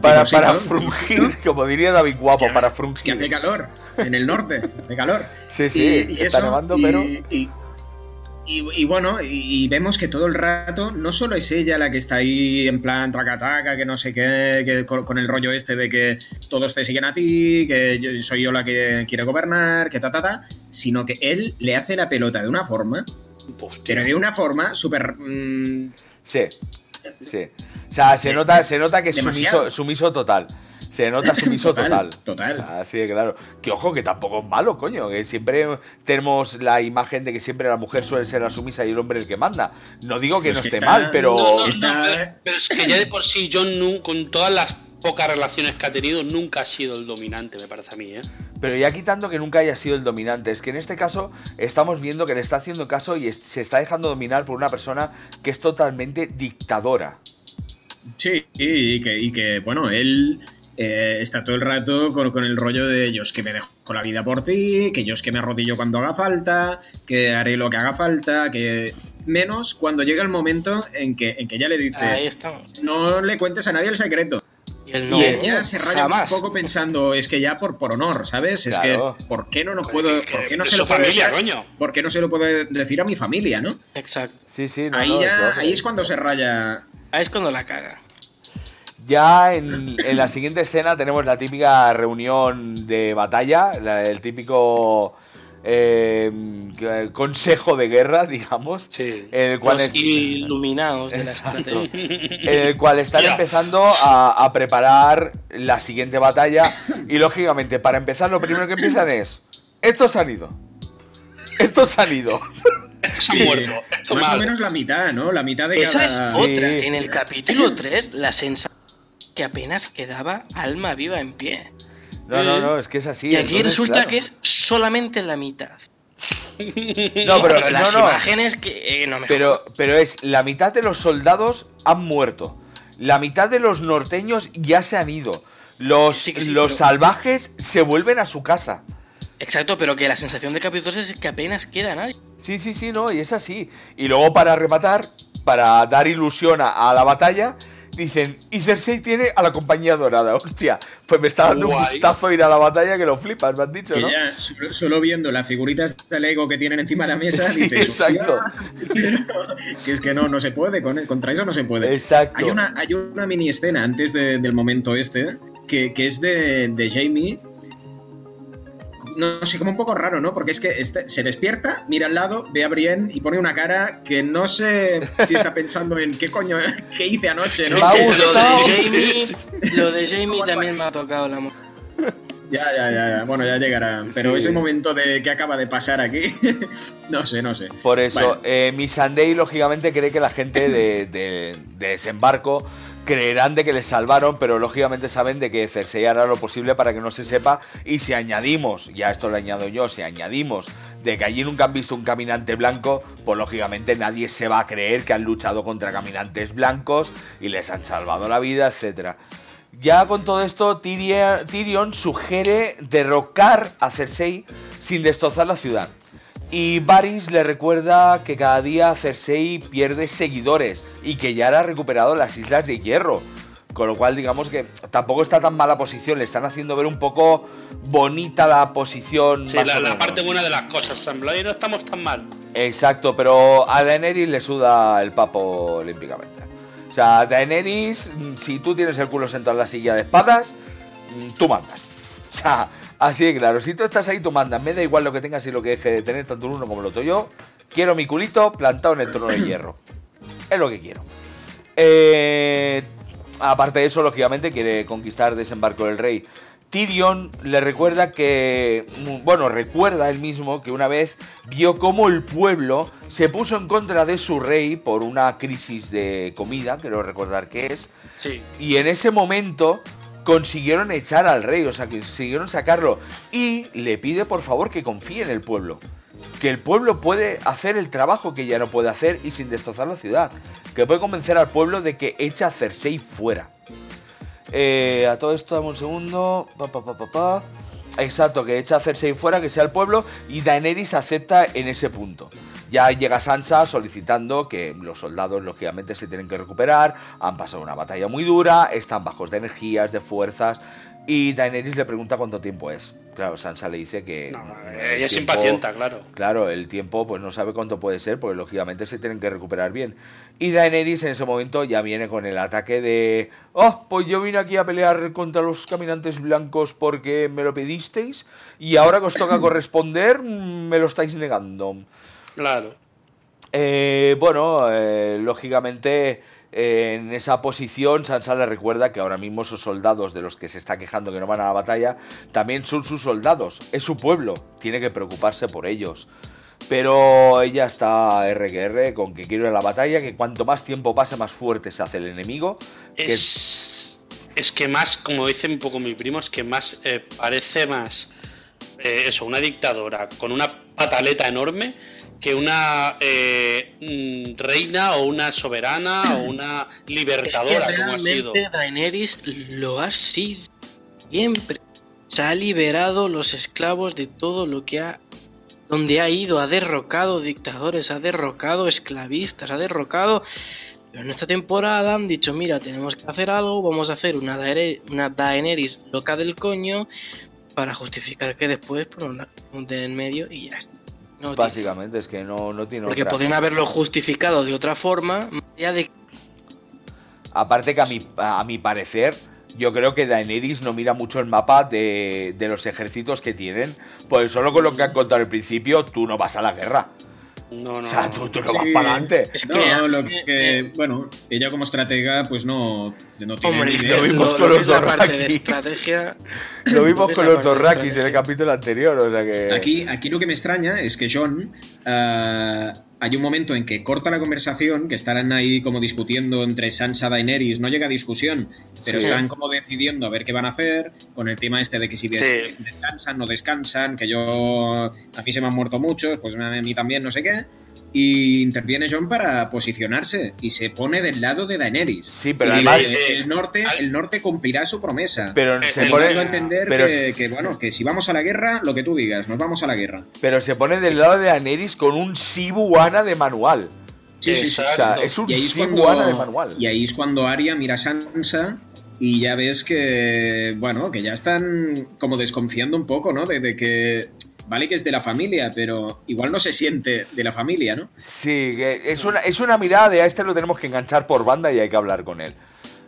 Para, para frungir, como diría David Guapo, para Es que frungir. hace calor, en el norte, hace calor. Sí, sí, está nevando, y- pero. Y, y- y bueno, y, y vemos que todo el rato no solo es ella la que está ahí en plan traca-traca, que no sé qué, que con, con el rollo este de que todos te siguen a ti, que yo- soy yo la que quiere gobernar, que ta, ta, ta, sino que él le hace la pelota de una forma, Hostia. pero de una forma súper... mm, Sí, sí. O sea, se nota, se nota que es sumiso, sumiso total. Se nota sumiso total. Total, total. Así de claro. Que ojo, que tampoco es malo, coño. Que siempre tenemos la imagen de que siempre la mujer suele ser la sumisa y el hombre el que manda. No digo que Pues no que esté está- mal, pero. No, no, no, Está- pero, pero es que ya de por sí John con todas las pocas relaciones que ha tenido nunca ha sido el dominante, me parece a mí, ¿eh? Pero ya quitando que nunca haya sido el dominante, es que en este caso estamos viendo que le está haciendo caso y se está dejando dominar por una persona que es totalmente dictadora. Sí, y que, y que bueno, él eh, está todo el rato con, con el rollo de yo es que me dejo la vida por ti, que yo es que me arrodillo cuando haga falta, que haré lo que haga falta, que menos cuando llega el momento en que, en que ella le Ahí dice estamos. no le cuentes a nadie el secreto. Y él y no. ella se raya jamás. un poco pensando, es que ya por, por honor, ¿sabes? Es Claro. que, ¿por qué no Joder, puedo, que- por qué no se lo puedo familia, decir- coño. ¿Por qué no se lo puedo decir a mi familia, no? Exacto. Sí, sí, no, ahí, no, ya- claro. ahí es cuando se raya. Ahí es cuando la caga. Ya en, en la siguiente escena tenemos la típica reunión de batalla, la- el típico eh, consejo de guerra, digamos, Sí. en el cual, Los es- iluminados de la estrategia. en el cual están empezando a, a preparar la siguiente batalla y lógicamente para empezar lo primero que empiezan es estos han ido, estos han ido. Se ha muerto. Más o menos la mitad, ¿no? La mitad de Esa es otra. Sí. En el capítulo 3, la sensación que apenas quedaba alma viva en pie. No, no, no, es que es así. y aquí entonces, resulta claro. que es solamente la mitad. No, pero, las no, no, imágenes que. eh, no me Pero, pero es la mitad de los soldados han muerto. La mitad de los norteños ya se han ido. Los, Sí que sí, los pero- salvajes se vuelven a su casa. Exacto, pero que la sensación de capítulo 3 es que apenas queda nadie. Sí, sí, sí, no, y es así. Y luego para rematar, para dar ilusión a, a la batalla, dicen, y Cersei tiene a la compañía dorada. Hostia, pues me está dando un gustazo ir a la batalla que lo flipas, me han dicho, Que ¿no? ya, solo, solo viendo las figuritas de Lego que tienen encima de la mesa, Sí, dices, exacto. Que es que no, no se puede, con, contra eso no se puede. Exacto. Hay una, hay una mini escena antes de- del momento este, que, que es de, de Jamie. No sé, como un poco raro, ¿no? Porque es que este- se despierta, mira al lado, ve a Brienne y pone una cara que no sé si está pensando en qué coño, qué hice anoche, ¿no? Lo de. Jamie, lo de Jamie también me ha tocado la Ya, ya, ya, ya. Bueno, ya llegará. Pero Sí. ese momento de que acaba de pasar aquí, no sé, no sé. Por eso, eh, Miss Sunday lógicamente cree que la gente de, de- de desembarco creerán de que les salvaron, pero lógicamente saben de que Cersei hará lo posible para que no se sepa. Y si añadimos, ya esto lo añado yo, si añadimos de que allí nunca han visto un caminante blanco, pues lógicamente nadie se va a creer que han luchado contra caminantes blancos y les han salvado la vida, etcétera. Ya con todo esto, Tyrion sugiere derrocar a Cersei sin destrozar la ciudad. Y Varys le recuerda que cada día Cersei pierde seguidores y que ya ha recuperado las Islas de Hierro. Con lo cual, digamos que tampoco está tan mala posición. Le están haciendo ver un poco bonita la posición. Sí, la, parte buena de las cosas, Sam no estamos tan mal. Exacto, pero a Daenerys le suda el papo olímpicamente. O sea, Daenerys, si tú tienes el culo sentado en la silla de espadas, tú mandas. O sea, así de claro. Si tú estás ahí, tú mandas. Me da igual lo que tengas y lo que deje de tener tanto uno como el otro. Yo quiero mi culito plantado en el trono de hierro. Es lo que quiero. Eh, aparte de eso, lógicamente, quiere conquistar Desembarco del Rey. Tyrion le recuerda que, bueno, recuerda él mismo que una vez vio cómo el pueblo se puso en contra de su rey por una crisis de comida, quiero recordar que es. Sí. Y en ese momento consiguieron echar al rey, o sea, consiguieron sacarlo. Y le pide por favor que confíe en el pueblo. Que el pueblo puede hacer el trabajo que ya no puede hacer y sin destrozar la ciudad. Que puede convencer al pueblo de que echa a Cersei fuera. Eh, a todo esto, dame un segundo. Pa, pa, pa, pa, Exacto, que echa a Cersei fuera, que sea el pueblo, y Daenerys acepta en ese punto. Ya llega Sansa solicitando que los soldados, lógicamente, se tienen que recuperar, han pasado una batalla muy dura, están bajos de energías, de fuerzas, y Daenerys le pregunta cuánto tiempo es. Claro, Sansa le dice que. No, ella es impacienta, claro. Claro, el tiempo, pues no sabe cuánto puede ser, porque lógicamente se tienen que recuperar bien. Y Daenerys en ese momento ya viene con el ataque de. Oh, pues yo vine aquí a pelear contra los caminantes blancos porque me lo pedisteis. Y ahora que os toca corresponder, me lo estáis negando. Claro. Eh, bueno, eh, lógicamente en esa posición, Sansa le recuerda que ahora mismo esos soldados de los que se está quejando que no van a la batalla, también son sus soldados, es su pueblo, tiene que preocuparse por ellos. Pero ella está RQR con que quiere ir a la batalla, que cuanto más tiempo pase, más fuerte se hace el enemigo. Es, es que más, como dice un poco mi primo, es que más eh, parece más eh, eso, una dictadora con una pataleta enorme que una eh, mm, reina o una soberana o una libertadora como ha sido. Daenerys lo ha sido siempre. Se ha liberado los esclavos de todo lo que ha donde ha ido, ha derrocado dictadores, ha derrocado esclavistas, ha derrocado pero en esta temporada han dicho, mira, tenemos que hacer algo, vamos a hacer una, una Daenerys loca del coño para justificar que después por de en medio y ya está. Básicamente es que no, no tiene Porque podrían haberlo justificado de otra forma, de... Aparte que a mi, a mi parecer, yo creo que Daenerys no mira mucho el mapa de, de los ejércitos que tienen, pues solo con lo que han contado al principio, tú no vas a la guerra. No, no. O sea, tú, no vas para adelante. Es que, lo que, bueno, ella como estratega, pues no, no tiene Hombre, Lo vimos con los estrategia. Lo vimos con los Dorrakis en el capítulo anterior, o sea que. Aquí, aquí lo que me extraña es que John. Uh, hay un momento en que corta la conversación, que estarán ahí como discutiendo entre Sansa y Daenerys, no llega a discusión, pero están como decidiendo a ver qué van a hacer con el tema este de que si descansan, no descansan, que yo, aquí se me han muerto muchos, pues a mí también, no sé qué. Y interviene John para posicionarse y se pone del lado de Daenerys. Sí, pero además el norte, el norte cumplirá su promesa. Pero se pone a entender que, bueno, que si vamos a la guerra, lo que tú digas, nos vamos a la guerra. Pero se pone del lado de Daenerys con un Sibuana de manual. Sí, sí, sí. O sea, es un Sibuana de manual. Y ahí es cuando Arya mira a Sansa y ya ves que, bueno, que ya están como desconfiando un poco, ¿no? de que vale que es de la familia, pero igual no se siente de la familia, ¿no? Sí, es una, es una mirada de a este lo tenemos que enganchar por banda y hay que hablar con él.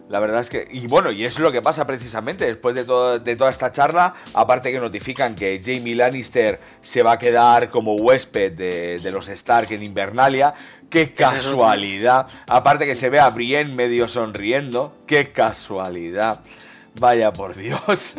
La verdad es que, y bueno, y es lo que pasa precisamente después de, todo, de toda esta charla, aparte que notifican que Jamie Lannister se va a quedar como huésped de, los Stark en Invernalia, qué casualidad, aparte que se ve a Brienne medio sonriendo, qué casualidad, vaya por Dios.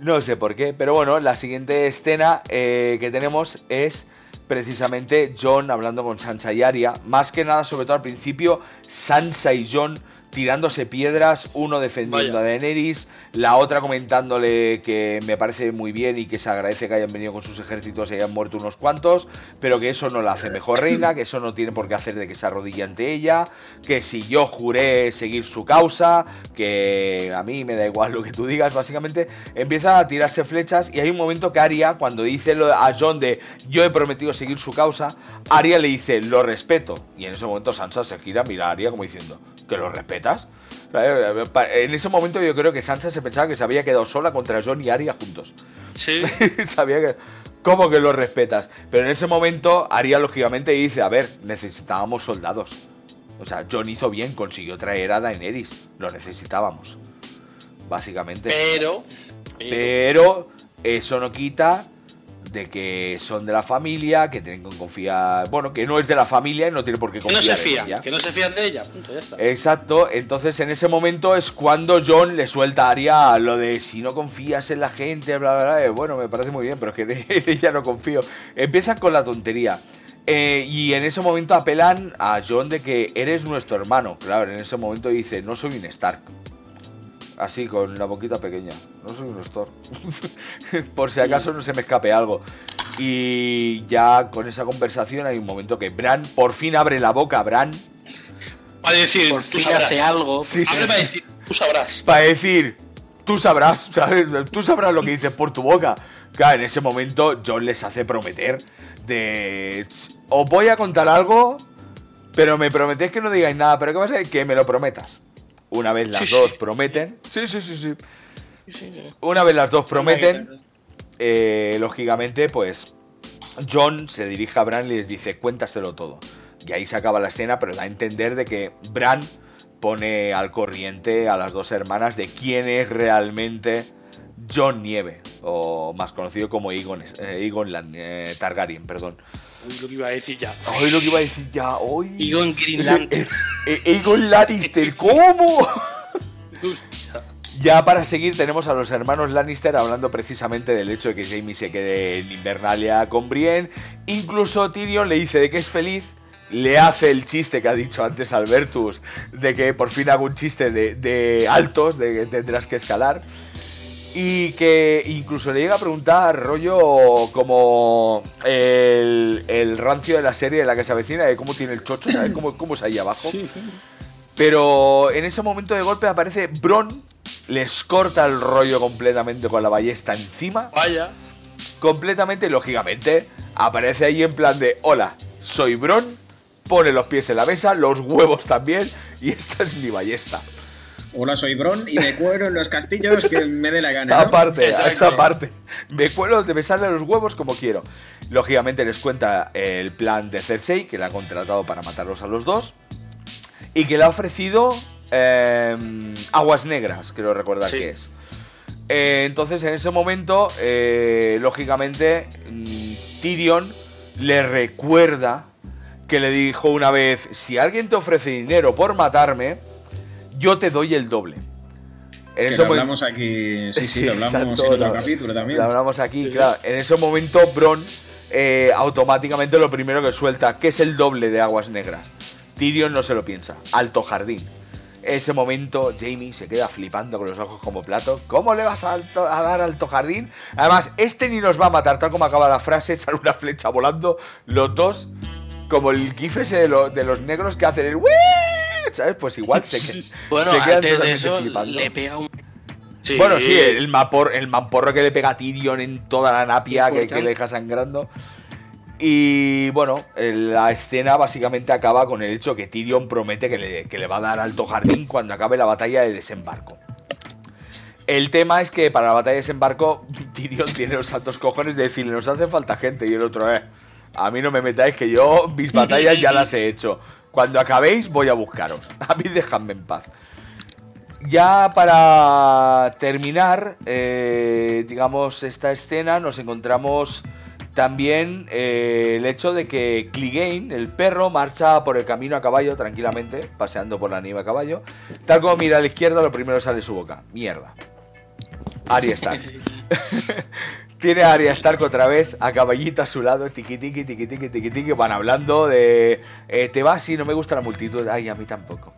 No sé por qué, pero bueno, la siguiente escena eh, que tenemos es precisamente John hablando con Sansa y Arya. Más que nada, sobre todo al principio, Sansa y John tirándose piedras, uno defendiendo a Daenerys, la otra comentándole que me parece muy bien y que se agradece que hayan venido con sus ejércitos y hayan muerto unos cuantos, pero que eso no la hace mejor reina, que eso no tiene por qué hacer de que se arrodille ante ella, que si yo juré seguir su causa, que a mí me da igual lo que tú digas, básicamente empiezan a tirarse flechas y hay un momento que Arya, cuando dice a John de yo he prometido seguir su causa, Arya le dice lo respeto y en ese momento Sansa se gira, mira a Arya como diciendo que lo respete En ese momento yo creo que Sansa se pensaba que se había quedado sola contra John y Arya juntos. Sí. Sabía que... ¿Cómo que lo respetas? Pero en ese momento Arya lógicamente dice, a ver, necesitábamos soldados. O sea, John hizo bien, consiguió traer a Daenerys. Lo necesitábamos. Básicamente. Pero... Pero, eso no quita de que son de la familia, que tienen que confiar, bueno, que no es de la familia y no tiene por qué confiar que no se fían, en ella. Que no se fían de ella, punto, ya está. Exacto, entonces en ese momento es cuando John le suelta a Arya lo de si no confías en la gente, bla, bla, bla. Bueno, me parece muy bien, pero es que de ella no confío. Empiezan con la tontería. Eh, y en ese momento apelan a John de que eres nuestro hermano. Claro, en ese momento dice, no soy un Stark. Así, con la boquita pequeña. No soy un Storm. Por si acaso no se me escape algo. Y ya con esa conversación hay un momento que Bran por fin abre la boca, Bran. Para decir, Por tú fin sabrás. hace algo. Sí, Abre para decir, tú sabrás. Para decir, tú sabrás, ¿sabes? Tú sabrás lo que dices por tu boca. Claro, en ese momento John les hace prometer de... Os voy a contar algo, pero me prometéis que no digáis nada. Pero ¿qué pasa? Que me lo prometas. Una vez las Sí, dos sí. prometen. Sí, sí, sí, sí. Sí, sí. Una vez las dos prometen, eh, lógicamente, pues John se dirige a Bran y les dice, cuéntaselo todo. Y ahí se acaba la escena, pero da a entender de que Bran pone al corriente a las dos hermanas de quién es realmente John Nieve, o más conocido como Egon, eh, Aegon Lan- eh, Targaryen, perdón. Uy, lo que iba a decir ya. Hoy lo que iba a decir ya, hoy... Egon Green Lantern. Eh, Aegon Lannister, ¿cómo? Hostia. Ya para seguir tenemos a los hermanos Lannister hablando precisamente del hecho de que Jamie se quede en Invernalia con Brienne. Incluso Tyrion le dice de que es feliz, le hace el chiste que ha dicho antes Albertus, de que por fin hago un chiste de, de altos, de que tendrás que escalar. Y que incluso le llega a preguntar rollo como el, el rancio de la serie en la que se avecina, de cómo tiene el chocho, ¿sabes? ¿Cómo, cómo es ahí abajo? Pero en ese momento de golpe aparece Bron, les corta el rollo completamente con la ballesta encima. Vaya. Completamente, lógicamente, aparece ahí en plan de: Hola, soy Bron, pone los pies en la mesa, los huevos también, y esta es mi ballesta. Hola, soy Bron y me cuero en los castillos que me dé la gana. ¿no? Aparte, Exacto. esa parte. Me cuelo de besarle los huevos como quiero. Lógicamente les cuenta el plan de Cersei, que la ha contratado para matarlos a los dos. Y que le ha ofrecido eh, aguas negras, quiero recordar Sí. que es. Eh, entonces, en ese momento, eh, lógicamente, mm, Tyrion le recuerda que le dijo una vez: Si alguien te ofrece dinero por matarme, yo te doy el doble. En Que lo hablamos aquí, sí, sí, lo hablamos exacto, en otro lo- capítulo también. Lo hablamos aquí, claro. En ese momento, Bron eh, automáticamente lo primero que suelta, que es el doble de aguas negras. Tyrion no se lo piensa. Alto jardín. Ese momento, Jamie se queda flipando con los ojos como plato. ¿Cómo le vas a, alto- a dar alto jardín? Además, este ni nos va a matar, tal como acaba la frase, echar una flecha volando. Los dos, como el gif ese de, lo- de los negros que hacen el "Wii", ¿sabes? Pues igual se, que- Bueno, se antes de eso flipando. le pega un Sí. Bueno, sí, el, mapor, el mamporro que le pega a Tyrion en toda la napia que, le deja sangrando. Y bueno, la escena básicamente acaba con el hecho que Tyrion promete que le, que le va a dar alto jardín cuando acabe la batalla de desembarco. El tema es que para la batalla de desembarco, Tyrion tiene los altos cojones de decirle, nos hace falta gente. Y el otro, eh, a mí no me metáis que yo mis batallas ya las he hecho. Cuando acabéis voy a buscaros. A mí dejadme en paz. Ya para terminar, eh, digamos, esta escena, nos encontramos también eh, el hecho de que Clegane, el perro, marcha por el camino a caballo tranquilamente, paseando por la nieve a caballo. Tal como mira a la izquierda, lo primero sale su boca. Mierda. Arya Stark. Tiene a Arya Stark otra vez, a caballito a su lado, tiqui tiqui, tiqui tiqui, tiqui tiqui, van hablando de... eh, te vas y no me gusta la multitud. Ay, a mí tampoco.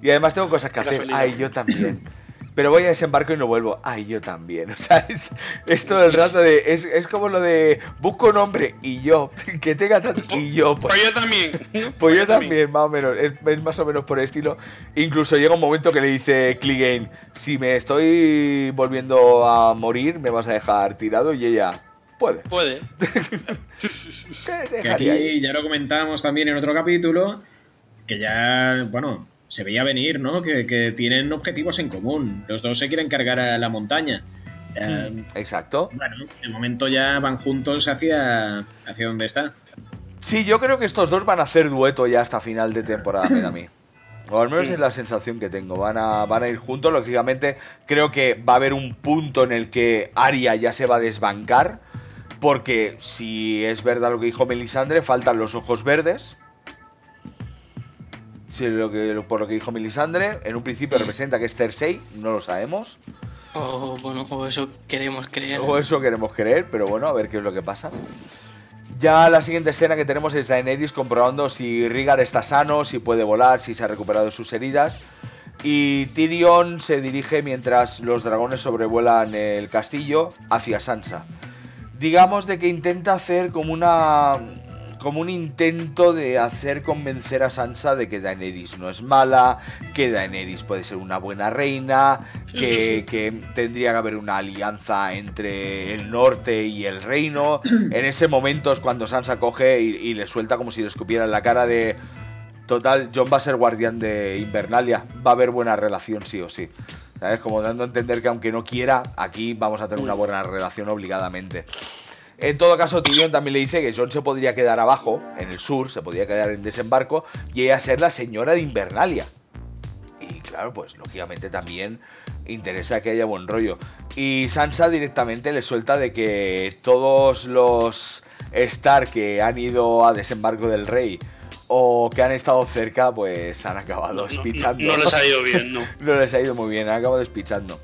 Y además tengo cosas que hacer. Ay, yo también. Pero voy a desembarco y no vuelvo. Ay, yo también. O sea, es, es todo el rato de. Es, es como lo de busco un hombre y yo. Que tenga tanto. Y yo. Pues, Pues yo también. pues yo también, más o menos. Es, es más o menos por el estilo. Incluso llega un momento que le dice Clegane: Si me estoy volviendo a morir, me vas a dejar tirado. Y ella. Puede. Puede. Que aquí ya lo comentábamos también en otro capítulo, que ya, bueno, se veía venir, ¿no? Que, tienen objetivos en común. Los dos se quieren cargar a la montaña. Eh, Exacto. Bueno, de momento ya van juntos hacia, hacia donde está. Sí, yo creo que estos dos van a hacer dueto ya hasta final de temporada, a mí. O al menos es la sensación que tengo. Van a, van a ir juntos. Lógicamente, creo que va a haber un punto en el que Aria ya se va a desbancar. Porque si es verdad lo que dijo Melisandre, faltan los ojos verdes. Si lo que, por lo que dijo Melisandre, en un principio representa que es Cersei, no lo sabemos. O bueno, o eso queremos creer. O eso queremos creer, pero bueno, a ver qué es lo que pasa. Ya la siguiente escena que tenemos es Daenerys comprobando si Rigar está sano, si puede volar, si se ha recuperado sus heridas. Y Tyrion se dirige mientras los dragones sobrevuelan el castillo hacia Sansa. Digamos de que intenta hacer como una como un intento de hacer convencer a Sansa de que Daenerys no es mala, que Daenerys puede ser una buena reina, que, tendría que haber una alianza entre el norte y el reino. En ese momento es cuando Sansa coge y, le suelta como si le escupiera en la cara de... Total, John va a ser guardián de Invernalia, va a haber buena relación sí o sí. ¿Sabes? Como dando a entender que aunque no quiera, aquí vamos a tener una buena relación obligadamente. En todo caso, Tyrion también le dice que John se podría quedar abajo, en el sur, se podría quedar en desembarco, y ella ser la señora de Invernalia. Y claro, pues lógicamente también interesa que haya buen rollo. Y Sansa directamente le suelta de que todos los Star que han ido a desembarco del rey o que han estado cerca, pues han acabado despichando. No, les ha ido bien, no. no les ha ido muy bien, han acabado despichando.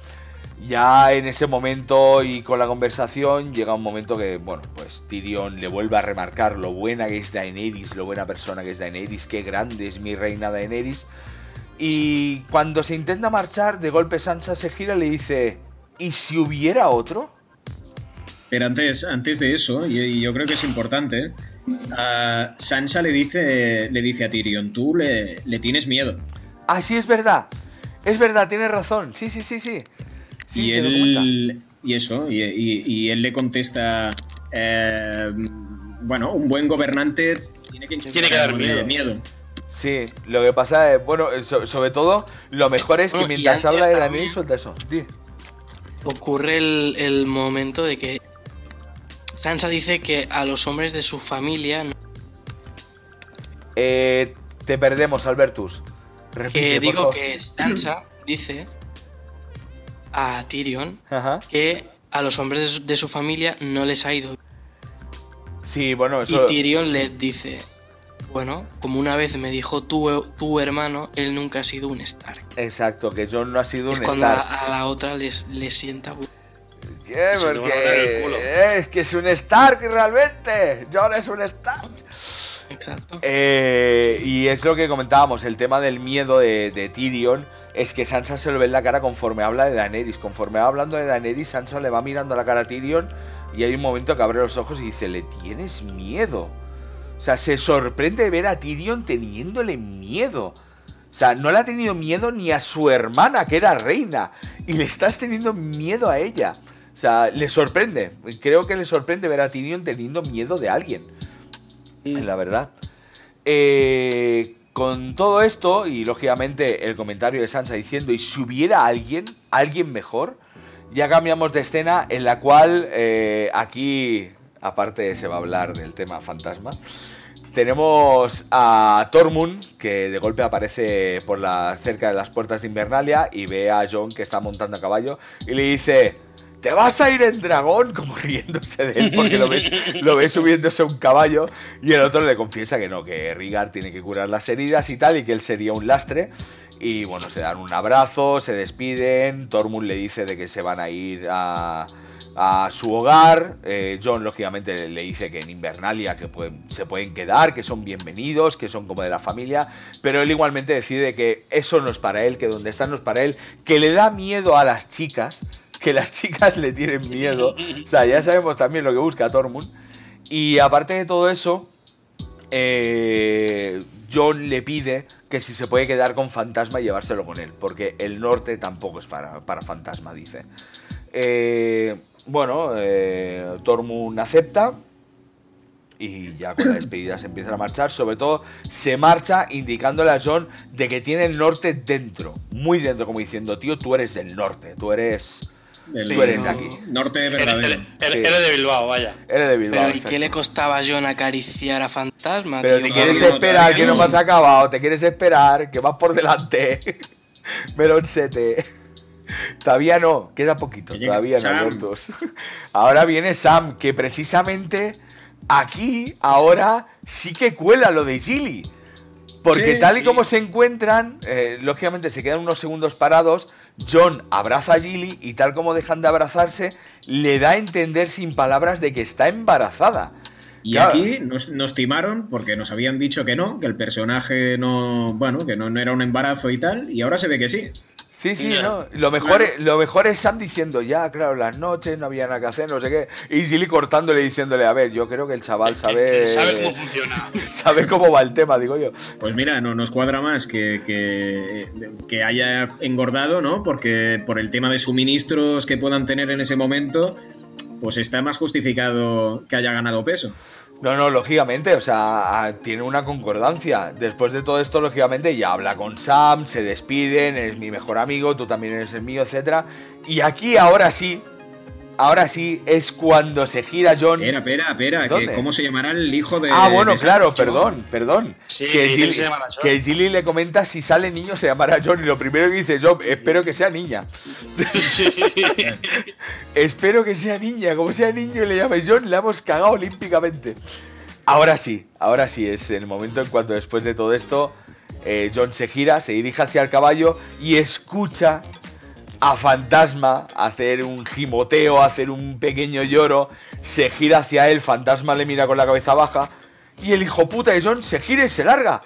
Ya en ese momento y con la conversación llega un momento que, bueno, pues Tyrion le vuelve a remarcar lo buena que es Daenerys, lo buena persona que es Daenerys, qué grande es mi reina Daenerys. Y cuando se intenta marchar, de golpe Sansa se gira y le dice, ¿y si hubiera otro? Pero antes, antes de eso, y, yo creo que es importante, Sansa le dice, le dice a Tyrion, tú le, le tienes miedo. Ah, sí, es verdad. Es verdad, tienes razón. Sí, sí, sí, sí y él. Y eso, y, él le contesta. Eh, bueno, un buen gobernante tiene que, tiene que dar miedo. Sí, lo que pasa es, bueno, sobre todo, lo mejor es que mientras habla de Daniel, suelta eso. Ocurre el, momento de que Sansa dice que a los hombres de su familia. Eh, te perdemos, Albertus. que digo que Sansa dice a Tyrion que a los hombres de su familia no les ha ido. Sí, bueno, eso... Y Tyrion le dice, bueno, como una vez me dijo tu, tu hermano, él nunca ha sido un Stark. Exacto, que John no ha sido es un cuando Stark. A, la otra le sienta... ¿Qué? Porque es que es un Stark realmente. John es un Stark. Exacto. Eh, y es lo que comentábamos, el tema del miedo de, de Tyrion es que Sansa se lo ve en la cara conforme habla de Daenerys. Conforme va hablando de Daenerys, Sansa le va mirando la cara a Tyrion y hay un momento que abre los ojos y dice, le tienes miedo. O sea, se sorprende de ver a Tyrion teniéndole miedo. O sea, no le ha tenido miedo ni a su hermana, que era reina. Y le estás teniendo miedo a ella. O sea, le sorprende. Creo que le sorprende ver a Tyrion teniendo miedo de alguien. La verdad. Eh, con todo esto, y lógicamente el comentario de Sansa diciendo, ¿y si hubiera alguien, alguien mejor? Ya cambiamos de escena en la cual eh, aquí, aparte se va a hablar del tema fantasma, tenemos a Tormund, que de golpe aparece por la, cerca de las puertas de Invernalia y ve a John que está montando a caballo y le dice, ¿te vas a ir en dragón? Como riéndose de él, porque lo ves, lo ves subiéndose a un caballo. Y el otro le confiesa que no, que Rigar tiene que curar las heridas y tal, y que él sería un lastre. Y bueno, se dan un abrazo, se despiden. Tormund le dice de que se van a ir a, su hogar. Eh, John, lógicamente, le dice que en Invernalia que se pueden quedar, que son bienvenidos, que son como de la familia. Pero él igualmente decide que eso no es para él, que donde están no es para él, que le da miedo a las chicas que las chicas le tienen miedo. O sea, ya sabemos también lo que busca Tormund. Y aparte de todo eso, eh, John le pide que si se puede quedar con Fantasma y llevárselo con él, porque el norte tampoco es para, para Fantasma, dice. Eh, bueno, eh, Tormund acepta y ya con la despedida se empiezan a marchar. Sobre todo se marcha indicándole a John de que tiene el norte dentro, muy dentro, como diciendo, tío, tú eres del norte, tú eres... Tú eres de aquí. norte verdadero. Eres de Bilbao, vaya. Eres de Bilbao. Pero ¿y qué le costaba a John acariciar a Fantasma? Pero tío? te quieres no, esperar, que no me has acabado, te quieres esperar, que vas por delante. Melón sete. Todavía no, queda poquito, Que todavía no, Sam. Albertos. Ahora viene Sam, que precisamente aquí, ahora, sí que cuela lo de Gilly. Porque Sí, tal y sí. como se encuentran, eh, lógicamente se quedan unos segundos parados. John abraza a Gilly y tal como dejan de abrazarse, le da a entender sin palabras de que está embarazada. Y Claro. aquí nos, nos timaron porque nos habían dicho que no, que el personaje no, bueno, que no, no era un embarazo y tal, y ahora se ve que sí. Sí, sí, no. Lo mejor, es, lo mejor es Sam diciendo, ya, claro, las noches no había nada que hacer, no sé qué. Y Gilly cortándole y diciéndole, a ver, yo creo que el chaval sabe. sabe cómo funciona. sabe cómo va el tema, digo yo. Pues mira, no nos cuadra más que, que, que haya engordado, ¿no? Porque por el tema de suministros que puedan tener en ese momento, pues está más justificado que haya ganado peso. No, no, lógicamente, o sea, a- tiene una concordancia. Después de todo esto, lógicamente, ya habla con Sam, se despiden, eres mi mejor amigo, tú también eres el mío, etcétera. Y aquí, ahora sí, ahora sí, es cuando se gira John. Espera, espera, espera, ¿cómo se llamará el hijo de. Ah, bueno, de claro, perdón, perdón. Sí, que, Gilly, se llamará John. que Gilly le comenta si sale niño se llamará John y lo primero que dice John, espero que sea niña. Sí. Espero que sea niña, como sea niño y le llames John, le hemos cagado olímpicamente. Ahora sí, ahora sí, es el momento en cuanto después de todo esto, eh, John se gira, se dirige hacia el caballo y escucha a Fantasma hacer un gimoteo, hacer un pequeño lloro, se gira hacia él, Fantasma le mira con la cabeza baja y el hijo puta de John se gira y se larga.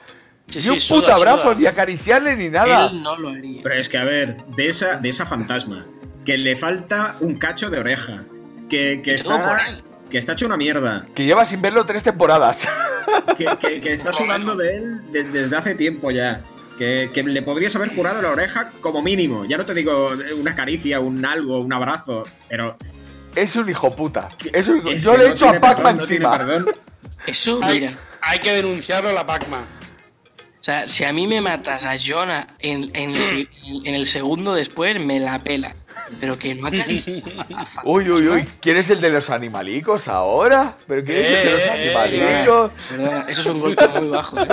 Sí, ni sí, un suda, puto abrazo, suda. ni acariciarle, ni nada. Él no lo haría. Pero es que, a ver, de esa, de esa fantasma, que le falta un cacho de oreja, que, que, está, él. que está hecho una mierda, Que lleva sin verlo tres temporadas. que, que- que está sudando de él de- desde hace tiempo ya. Que, que le podrías haber curado la oreja como mínimo. Ya no te digo una caricia, un algo, un abrazo, pero. es un hijo puta. Es un- es yo le he no hecho a Pac-Man no encima. perdón. Eso, mira. hay que denunciarlo a la Pacma. O sea, si a mí me matas a John a- en, en el, se- en el segundo después, me la pela. Pero que no acaricie a Fantasma. Uy, uy, uy. ¿Quién es el de los animalicos ahora? ¿Pero quién es el de los Eh, eh, animalicos? Perdona, eso es un golpe muy bajo.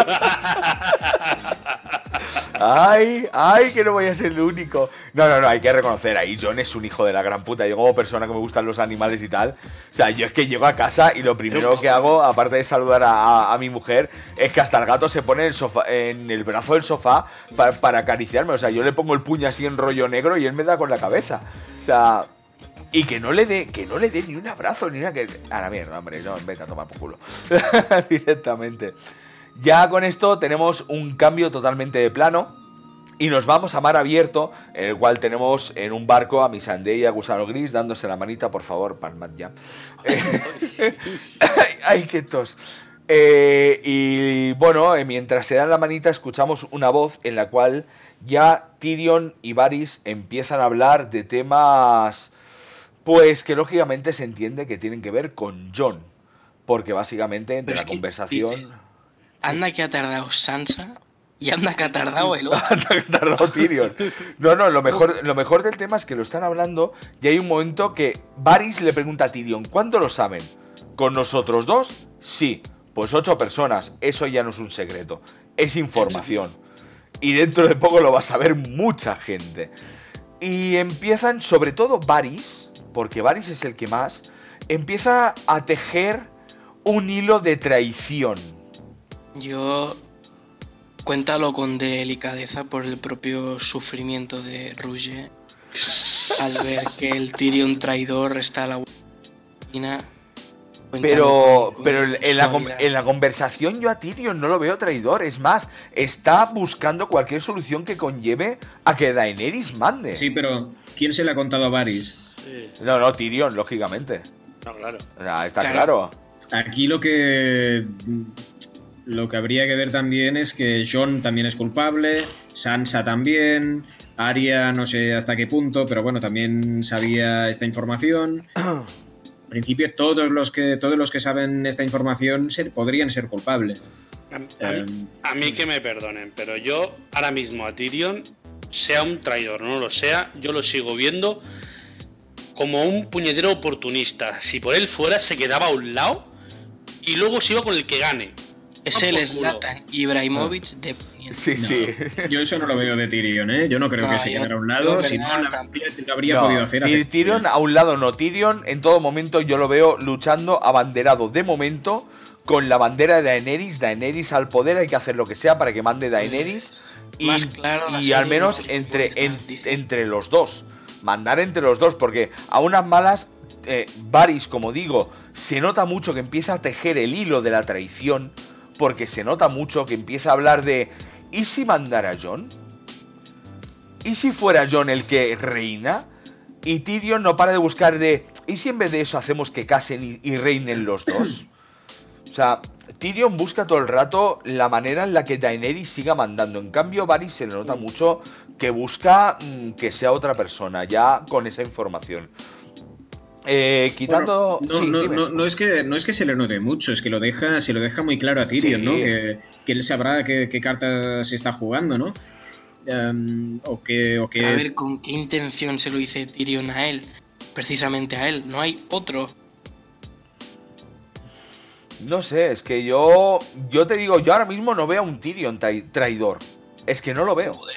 Ay, ay, que no voy a ser el único. No, no, no, hay que reconocer ahí. John es un hijo de la gran puta. Yo, como persona que me gustan los animales y tal. O sea, yo es que llego a casa y lo primero que hago, aparte de saludar a, a- mi mujer, es que hasta el gato se pone en el, sofá, en el brazo del sofá pa- para acariciarme. O sea, yo le pongo el puño así en rollo negro y él me da con la cabeza. O sea. Y que no le dé, que no le dé ni un abrazo, ni una que. A la mierda, hombre, no, vete a tomar por culo. Directamente. Ya con esto tenemos un cambio totalmente de plano. Y nos vamos a mar abierto, en el cual tenemos en un barco a Missandei y a Gusano Gris dándose la manita, por favor, palmad ya. Eh, ay, qué tos. Eh, y bueno, eh, mientras se dan la manita, escuchamos una voz en la cual ya Tyrion y Varys empiezan a hablar de temas, pues que lógicamente se entiende que tienen que ver con John. Porque básicamente entre la conversación. dices, Anda que ha tardado Sansa y anda que ha tardado el otro. Anda que tardó Tyrion. No, no, lo mejor, lo mejor del tema es que lo están hablando y hay un momento que Varys le pregunta a Tyrion, ¿cuándo lo saben? ¿Con nosotros dos? Sí. Pues ocho personas, eso ya no es un secreto, es información. Y dentro de poco lo va a saber mucha gente. Y empiezan, sobre todo Varys, porque Varys es el que más, empieza a tejer un hilo de traición. Yo cuéntalo con delicadeza por el propio sufrimiento de Rouge al ver que el Tyrion traidor está a la Pero, con- pero en, la, en la conversación yo a Tyrion no lo veo traidor. Es más, está buscando cualquier solución que conlleve a que Daenerys mande. Sí, pero ¿quién se le ha contado a Varys? Sí, No, no, Tyrion, lógicamente. no, claro. O sea, está Claro. claro. Aquí lo que lo que habría que ver también es que John también es culpable, Sansa también, Arya no sé hasta qué punto, pero bueno, también sabía esta información. en principio todos los que todos los que saben esta información ser, podrían ser culpables. A, a mí, a mí que me perdonen, pero yo ahora mismo a Tyrion, sea un traidor no lo sea, yo lo sigo viendo como un puñetero oportunista. Si por él fuera, se quedaba a un lado y luego se iba con el que gane. Es Ah, el. Zlatan Ibrahimovic de Poniente. Sí, No, sí. Yo eso no lo veo de Tyrion, ¿eh? Yo no creo No, que se yo- quedara a un lado, si no, la habría No, podido hacer. Ty- hace Tyrion a un lado no. Tyrion en todo momento yo lo veo luchando abanderado de momento con la bandera de Daenerys. Daenerys al poder hay que hacer lo que sea para que mande Daenerys. Y, Más claro la y al menos no, entre, en- entre los dos. Mandar entre los dos, porque a unas malas, eh, Varys, como digo, se nota mucho que empieza a tejer el hilo de la traición, porque se nota mucho que empieza a hablar de, ¿y si mandara John? ¿Y si fuera John el que reina? Y Tyrion no para de buscar de, ¿y si en vez de eso hacemos que casen y, y reinen los dos? O sea, Tyrion busca todo el rato la manera en la que Daenerys siga mandando. En cambio, Varys se le nota mucho que busca mm, que sea otra persona, ya con esa información. Eh, quitando... Bueno, no, sí, no, dime. no, no es que, no es que se le note mucho, es que lo deja, se lo deja muy claro a Tyrion, Sí. ¿no? Que, que él sabrá qué, qué cartas está jugando, ¿no? Em, o que, o que A ver con qué intención se lo dice Tyrion a él. Precisamente a él, no hay otro. No sé, es que yo... Yo te digo, yo ahora mismo no veo a un Tyrion trai- traidor. Es que no lo veo. Joder.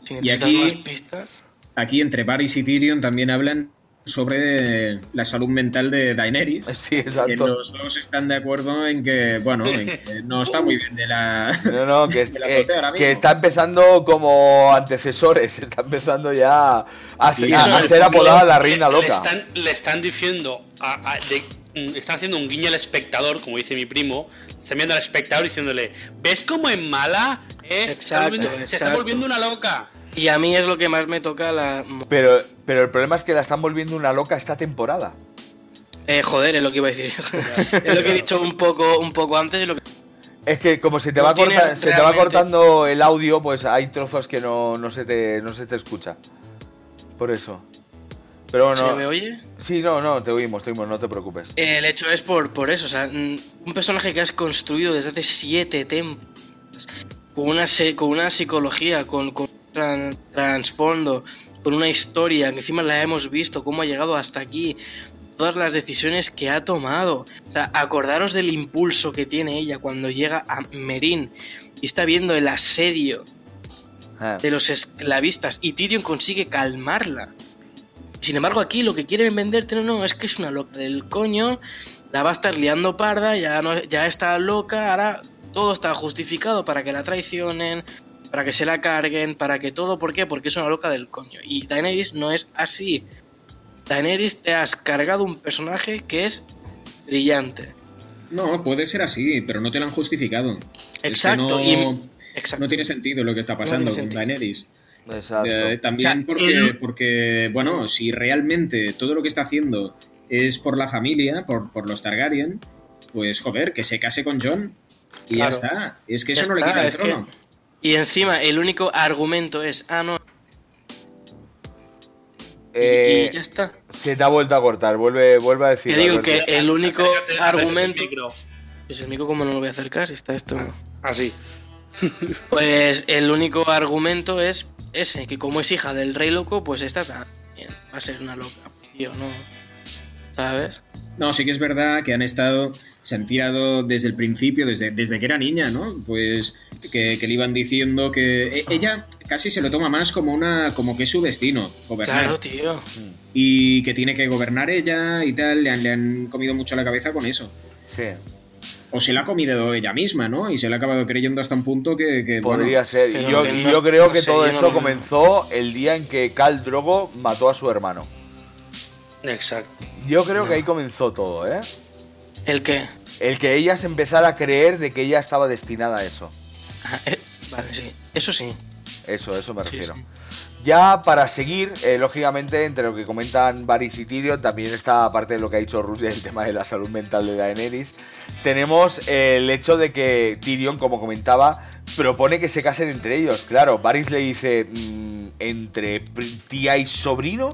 Si Y necesitas aquí- más pistas. aquí entre Varys y Tyrion también hablan sobre la salud mental de Daenerys. Sí, Que exacto. los dos están de acuerdo en que, bueno, en que no está muy bien de la... No, no, que, es- eh, que está empezando como antecesores, está empezando ya a, Sí, a- a ser apodada la reina loca. Le están, le están diciendo, a- a- de- mm, están haciendo un guiño al espectador, como dice mi primo. Están viendo al espectador diciéndole, ¿ves cómo es mala? ¿Eh? Se está Exacto, volviendo- Se está volviendo una loca. Y a mí es lo que más me toca la. Pero, pero el problema es que la están volviendo una loca esta temporada. Eh, joder, es lo que iba a decir. es lo que he dicho un poco, un poco antes y lo que. Es que como se te, No va, corta- se te va realmente- cortando el audio, pues hay trozos que no, no, se, te, no se te escucha. Por eso. Pero bueno. ¿Se me oye? Sí, no, no, te oímos, te oímos, no te preocupes. El hecho es por, por eso, o sea, un personaje que has construido desde hace siete temporadas, con una, con una psicología, con, tran- trasfondo, con una historia, que encima la hemos visto, cómo ha llegado hasta aquí, todas las decisiones que ha tomado. O sea, acordaros del impulso que tiene ella cuando llega a Merín y está viendo el asedio Ah. de los esclavistas y Tyrion consigue calmarla. Sin embargo, aquí lo que quieren venderte no, no, es que es una loca del coño, la va a estar liando parda, ya, no, ya está loca, ahora todo está justificado para que la traicionen, para que se la carguen, para que todo, ¿por qué? Porque es una loca del coño. Y Daenerys no es así. Daenerys te has cargado un personaje que es brillante. No, puede ser así, pero no te lo han justificado. Es que Exacto, no, y- Exacto. no tiene sentido lo que está pasando con sentido. Daenerys. Exacto. Eh, también O sea, porque, el- porque, bueno, si realmente todo lo que está haciendo es por la familia, por, por los Targaryen, pues joder, que se case con John y Claro. ya está. Es que Ya eso no le quita el que- trono. Y encima, el único argumento es, ah, no. y- Eh, y ya está. se te ha vuelto a cortar, vuelve, vuelve a decir. Te digo que el único Acércate- acércate al argumento. Pues el único, como no lo voy a acercar, si está esto. Así. Pues el único argumento es ese, que como es hija del rey loco, pues esta también va a ser una loca. Tío, no. ¿Sabes? No, sí que es verdad que han estado, se han tirado desde el principio, desde, desde que era niña, ¿no? Pues que, que le iban diciendo que e- ella casi se lo toma más como una, como que es su destino, gobernar. Claro, tío. Y que tiene que gobernar ella y tal, le han, le han comido mucho la cabeza con eso. Sí, O se la ha comido ella misma, ¿no? Y se la ha acabado creyendo hasta un punto que... que, bueno, podría ser. Y yo, no- creo no que todo eso comenzó el día en que Cal Drogo mató a su hermano. Exacto. Yo creo que ahí comenzó todo, ¿eh? ¿El qué? El que ella se empezara a creer de que ella estaba destinada a eso. Ah, eh, vale, sí. Eso sí. Eso, eso me Sí, refiero. sí. Ya para seguir, eh, lógicamente, entre lo que comentan Varys y Tyrion, también está, aparte de lo que ha dicho Rusia, el tema de la salud mental de Daenerys, tenemos eh, el hecho de que Tyrion, como comentaba, propone que se casen entre ellos. Claro, Varys le dice, mm, entre tía y sobrino,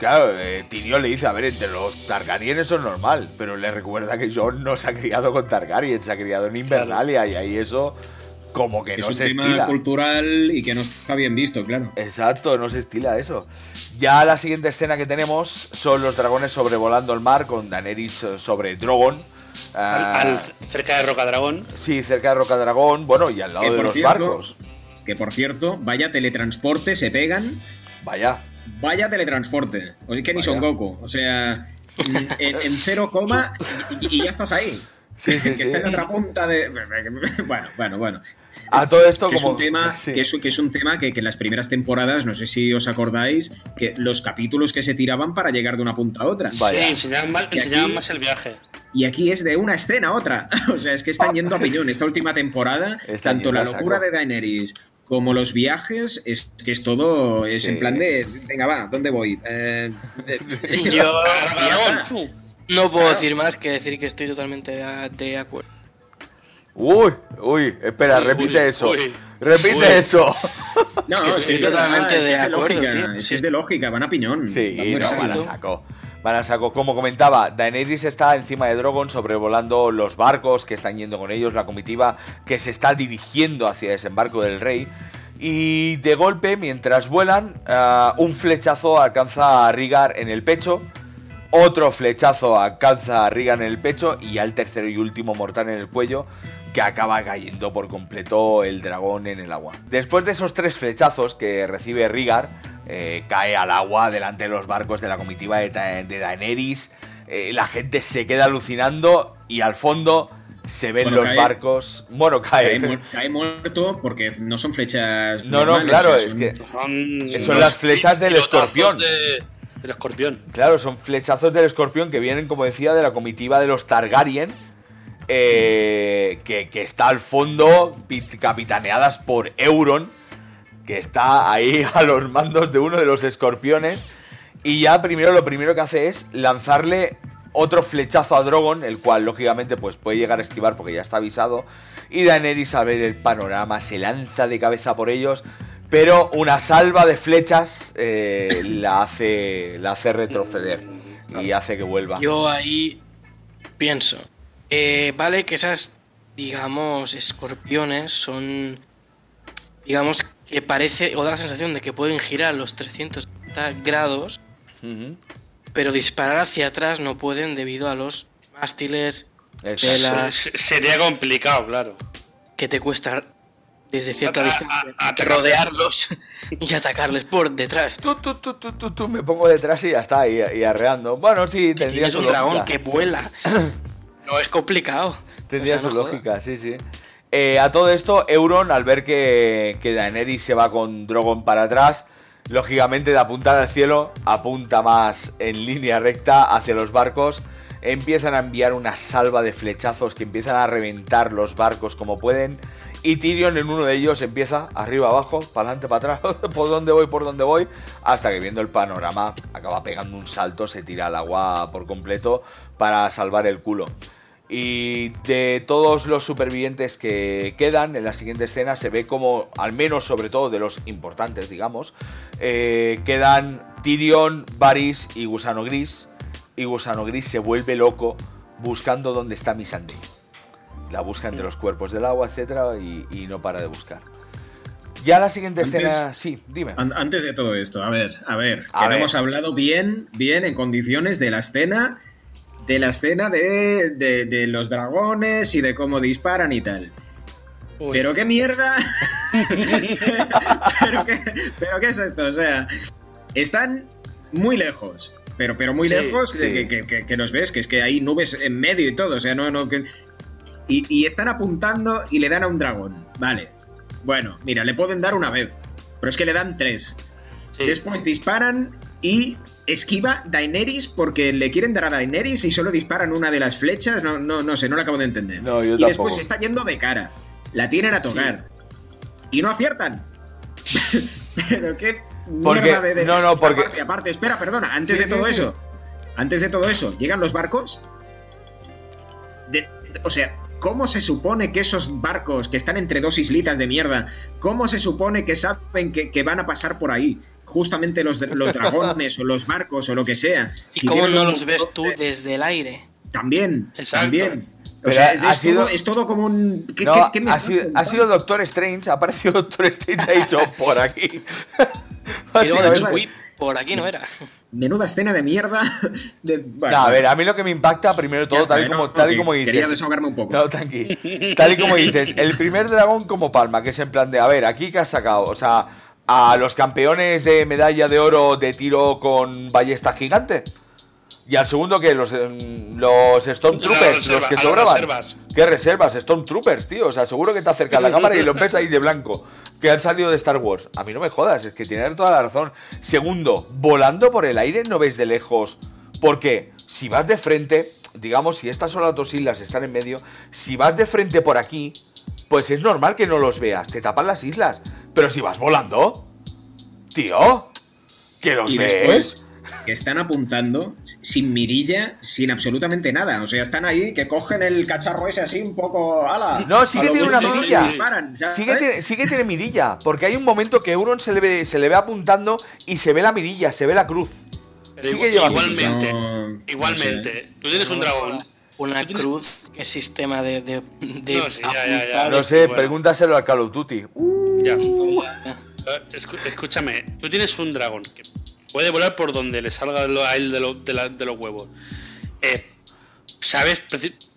Claro, eh, Tyrion le dice, a ver, entre los Targaryen eso es normal, pero le recuerda que Jon no se ha criado con Targaryen, se ha criado en Invernalia y ahí eso como que es no un se tema estila. cultural y que no está bien visto, claro. Exacto, no se estila eso. Ya la siguiente escena que tenemos son los dragones sobrevolando el mar con Daenerys sobre Drogon. Al- Ah, al- cerca de Rocadragón. Sí, cerca de Rocadragón, bueno, y al lado Que, de los cierto- barcos. Que por cierto, vaya teletransporte, se pegan. Vaya. Vaya teletransporte. O sea, que ni. Son Goku. O sea, en, en cero coma y, y ya estás ahí. Sí, sí, que sí. está en la otra punta de. Bueno, bueno, bueno. A todo esto Que es como... un tema, sí. que es, que es un tema que, que en las primeras temporadas, no sé si os acordáis, que los capítulos que se tiraban para llegar de una punta a otra. Vaya. Sí, enseñaban, mal- Y enseñaban aquí- más el viaje. Y aquí es de una escena a otra. O sea, es que están yendo a piñón. Esta última temporada, tanto la locura de Daenerys como los viajes, es que es todo, es Sí. en plan de, venga, va, ¿dónde voy? Eh, Yo no puedo decir más que decir que estoy totalmente de, de acuerdo. Uy, uy, espera, Uy, repite uy, eso. uy. Repite Uy. eso. No, que estoy totalmente de es acuerdo, lógica, tío. Es, de lógica, van a piñón. Sí, no, van a saco. Van a saco. Como comentaba, Daenerys está encima de Drogon sobrevolando los barcos que están yendo con ellos, la comitiva que se está dirigiendo hacia desembarco del rey. Y de golpe, mientras vuelan, ah, un flechazo alcanza a Rigar en el pecho. Otro flechazo alcanza a Rigar en el pecho. Y ya el tercero y último mortal en el cuello. Que acaba cayendo por completo el dragón en el agua. Después de esos tres flechazos que recibe Rigar, eh, cae al agua delante de los barcos de la comitiva de, Ta- de Daenerys. Eh, la gente se queda alucinando y al fondo se ven Bueno, los cae- barcos. Bueno, cae. Cae, mu- cae muerto porque no son flechas. No, no, claro, o sea, es son- que Son, Son las flechas del escorpión. de- del escorpión. Claro, son flechazos del escorpión que vienen, como decía, de la comitiva de los Targaryen. eh, que, que está al fondo, pi- capitaneadas por Euron, que está ahí a los mandos de uno de los escorpiones. Y ya primero lo primero que hace es lanzarle otro flechazo a Drogon, el cual lógicamente pues puede llegar a esquivar porque ya está avisado. Y Daenerys al ver el panorama se lanza de cabeza por ellos. Pero una salva de flechas eh, la, hace, la hace retroceder y hace que vuelva. Yo ahí pienso, eh, vale que esas, digamos, escorpiones son, digamos, que parece, o da la sensación de que pueden girar los 360 grados, pero disparar hacia atrás no pueden debido a los mástiles Sería complicado, claro. que te cuesta desde cierta A- distancia a- rodearlos y atacarles por detrás. Tú, tú, tú, tú, tú, tú, me pongo detrás y ya está, y, y arreando. Bueno, sí, Que tendría tienes su un dragón que vuela. No es complicado. Tendría O sea, su no lógica, sí, sí. Eh, a todo esto, Euron, al ver que, que Daenerys se va con Drogon para atrás, lógicamente de apuntar al cielo, apunta más en línea recta hacia los barcos. Empiezan a enviar una salva de flechazos que empiezan a reventar los barcos como pueden. Y Tyrion en uno de ellos empieza arriba abajo, para adelante, para atrás, por dónde voy, por dónde voy, hasta que viendo el panorama acaba pegando un salto, se tira al agua por completo para salvar el culo. Y de todos los supervivientes que quedan en la siguiente escena se ve como, al menos sobre todo de los importantes, digamos, eh, quedan Tyrion, Varys y Gusano Gris. Y Gusano Gris se vuelve loco buscando dónde está Missandei. La busca entre los cuerpos del agua, etcétera, y, y no para de buscar. Ya la siguiente Antes- escena, sí, dime. An- Antes de todo esto, a ver, a ver, A que no hemos hablado bien, bien en condiciones de la escena, de la escena de, de- de los dragones y de cómo disparan y tal. Uy. Pero qué mierda. pero, qué, pero qué es esto, o sea, están muy lejos. Pero, pero muy Sí, lejos sí. que, que- que- que los ves, que es que hay nubes en medio y todo, o sea, no, no. Y, y están apuntando y le dan a un dragón. Vale. Bueno, mira, le pueden dar una vez. Pero es que le dan tres. Sí. Después disparan y esquiva Daenerys porque le quieren dar a Daenerys y solo disparan una de las flechas. No, no, no sé, no lo acabo de entender. No, yo y después tampoco. se está yendo de cara. La tienen a tocar. Y no aciertan. Pero qué Porque- mierda de, de- no, no, porque- Aparte, aparte, espera, perdona. Antes Sí, de todo sí. eso. Antes de todo eso, llegan los barcos. De- o sea, ¿cómo se supone que esos barcos que están entre dos islitas de mierda, cómo se supone que saben que, que van a pasar por ahí? Justamente los, los dragones o los barcos o lo que sea. ¿Y cómo no los ves tú desde el aire? También, Exacto. también. O Pero sea, ha es, es sido- todo, es todo como un... ¿Qué, No, qué- qué me ha, sido, ha sido Doctor Strange, ha aparecido Doctor Strange, ha dicho por aquí. Y luego de hecho, uy, por aquí no era. Menuda escena de mierda. De, bueno, No, a ver, a mí lo que me impacta, primero todo, está, tal, y como, No, tal y como dices. quería desahogarme un poco. No, tranqui. Tal y como dices, el primer dragón como palma, que es en plan de, a ver, aquí que has sacado, o sea, a los campeones de medalla de oro de tiro con ballesta gigante. Y al segundo que los, em, los Stormtroopers, los que sobraban. reservas. ¿Qué reservas? Stormtroopers, tío. O sea, seguro que te acercas a la cámara y los ves ahí de blanco. Que han salido de Star Wars. A mí no me jodas, es que tienen toda la razón. Segundo, volando por el aire no ves de lejos. Porque si vas de frente, digamos, si estas son las dos islas están en medio, si vas de frente por aquí, pues es normal que no los veas. Te tapan las islas. Pero si vas volando, tío, que los Y ves. después que están apuntando sin mirilla, sin absolutamente nada. O sea, están ahí que cogen el cacharro ese así un poco. ¡Hala! No, sí A que lo tiene una mirilla. disparan, que, tiene, mirilla, porque hay un momento que Euron se le ve, se le ve apuntando y se ve la mirilla, se ve la cruz. Pero igual- lleva igualmente, No, igualmente. Tú tienes un dragón. Una cruz, que sistema de, de, de No, sí, ya, ya, ya. apuntar. No sé, bueno. pregúntaselo al Call of Duty. Uh, Ya. Escu- escúchame, tú tienes un dragón que puede volar por donde le salga a él de, lo- de la- de los huevos. Eh, sabes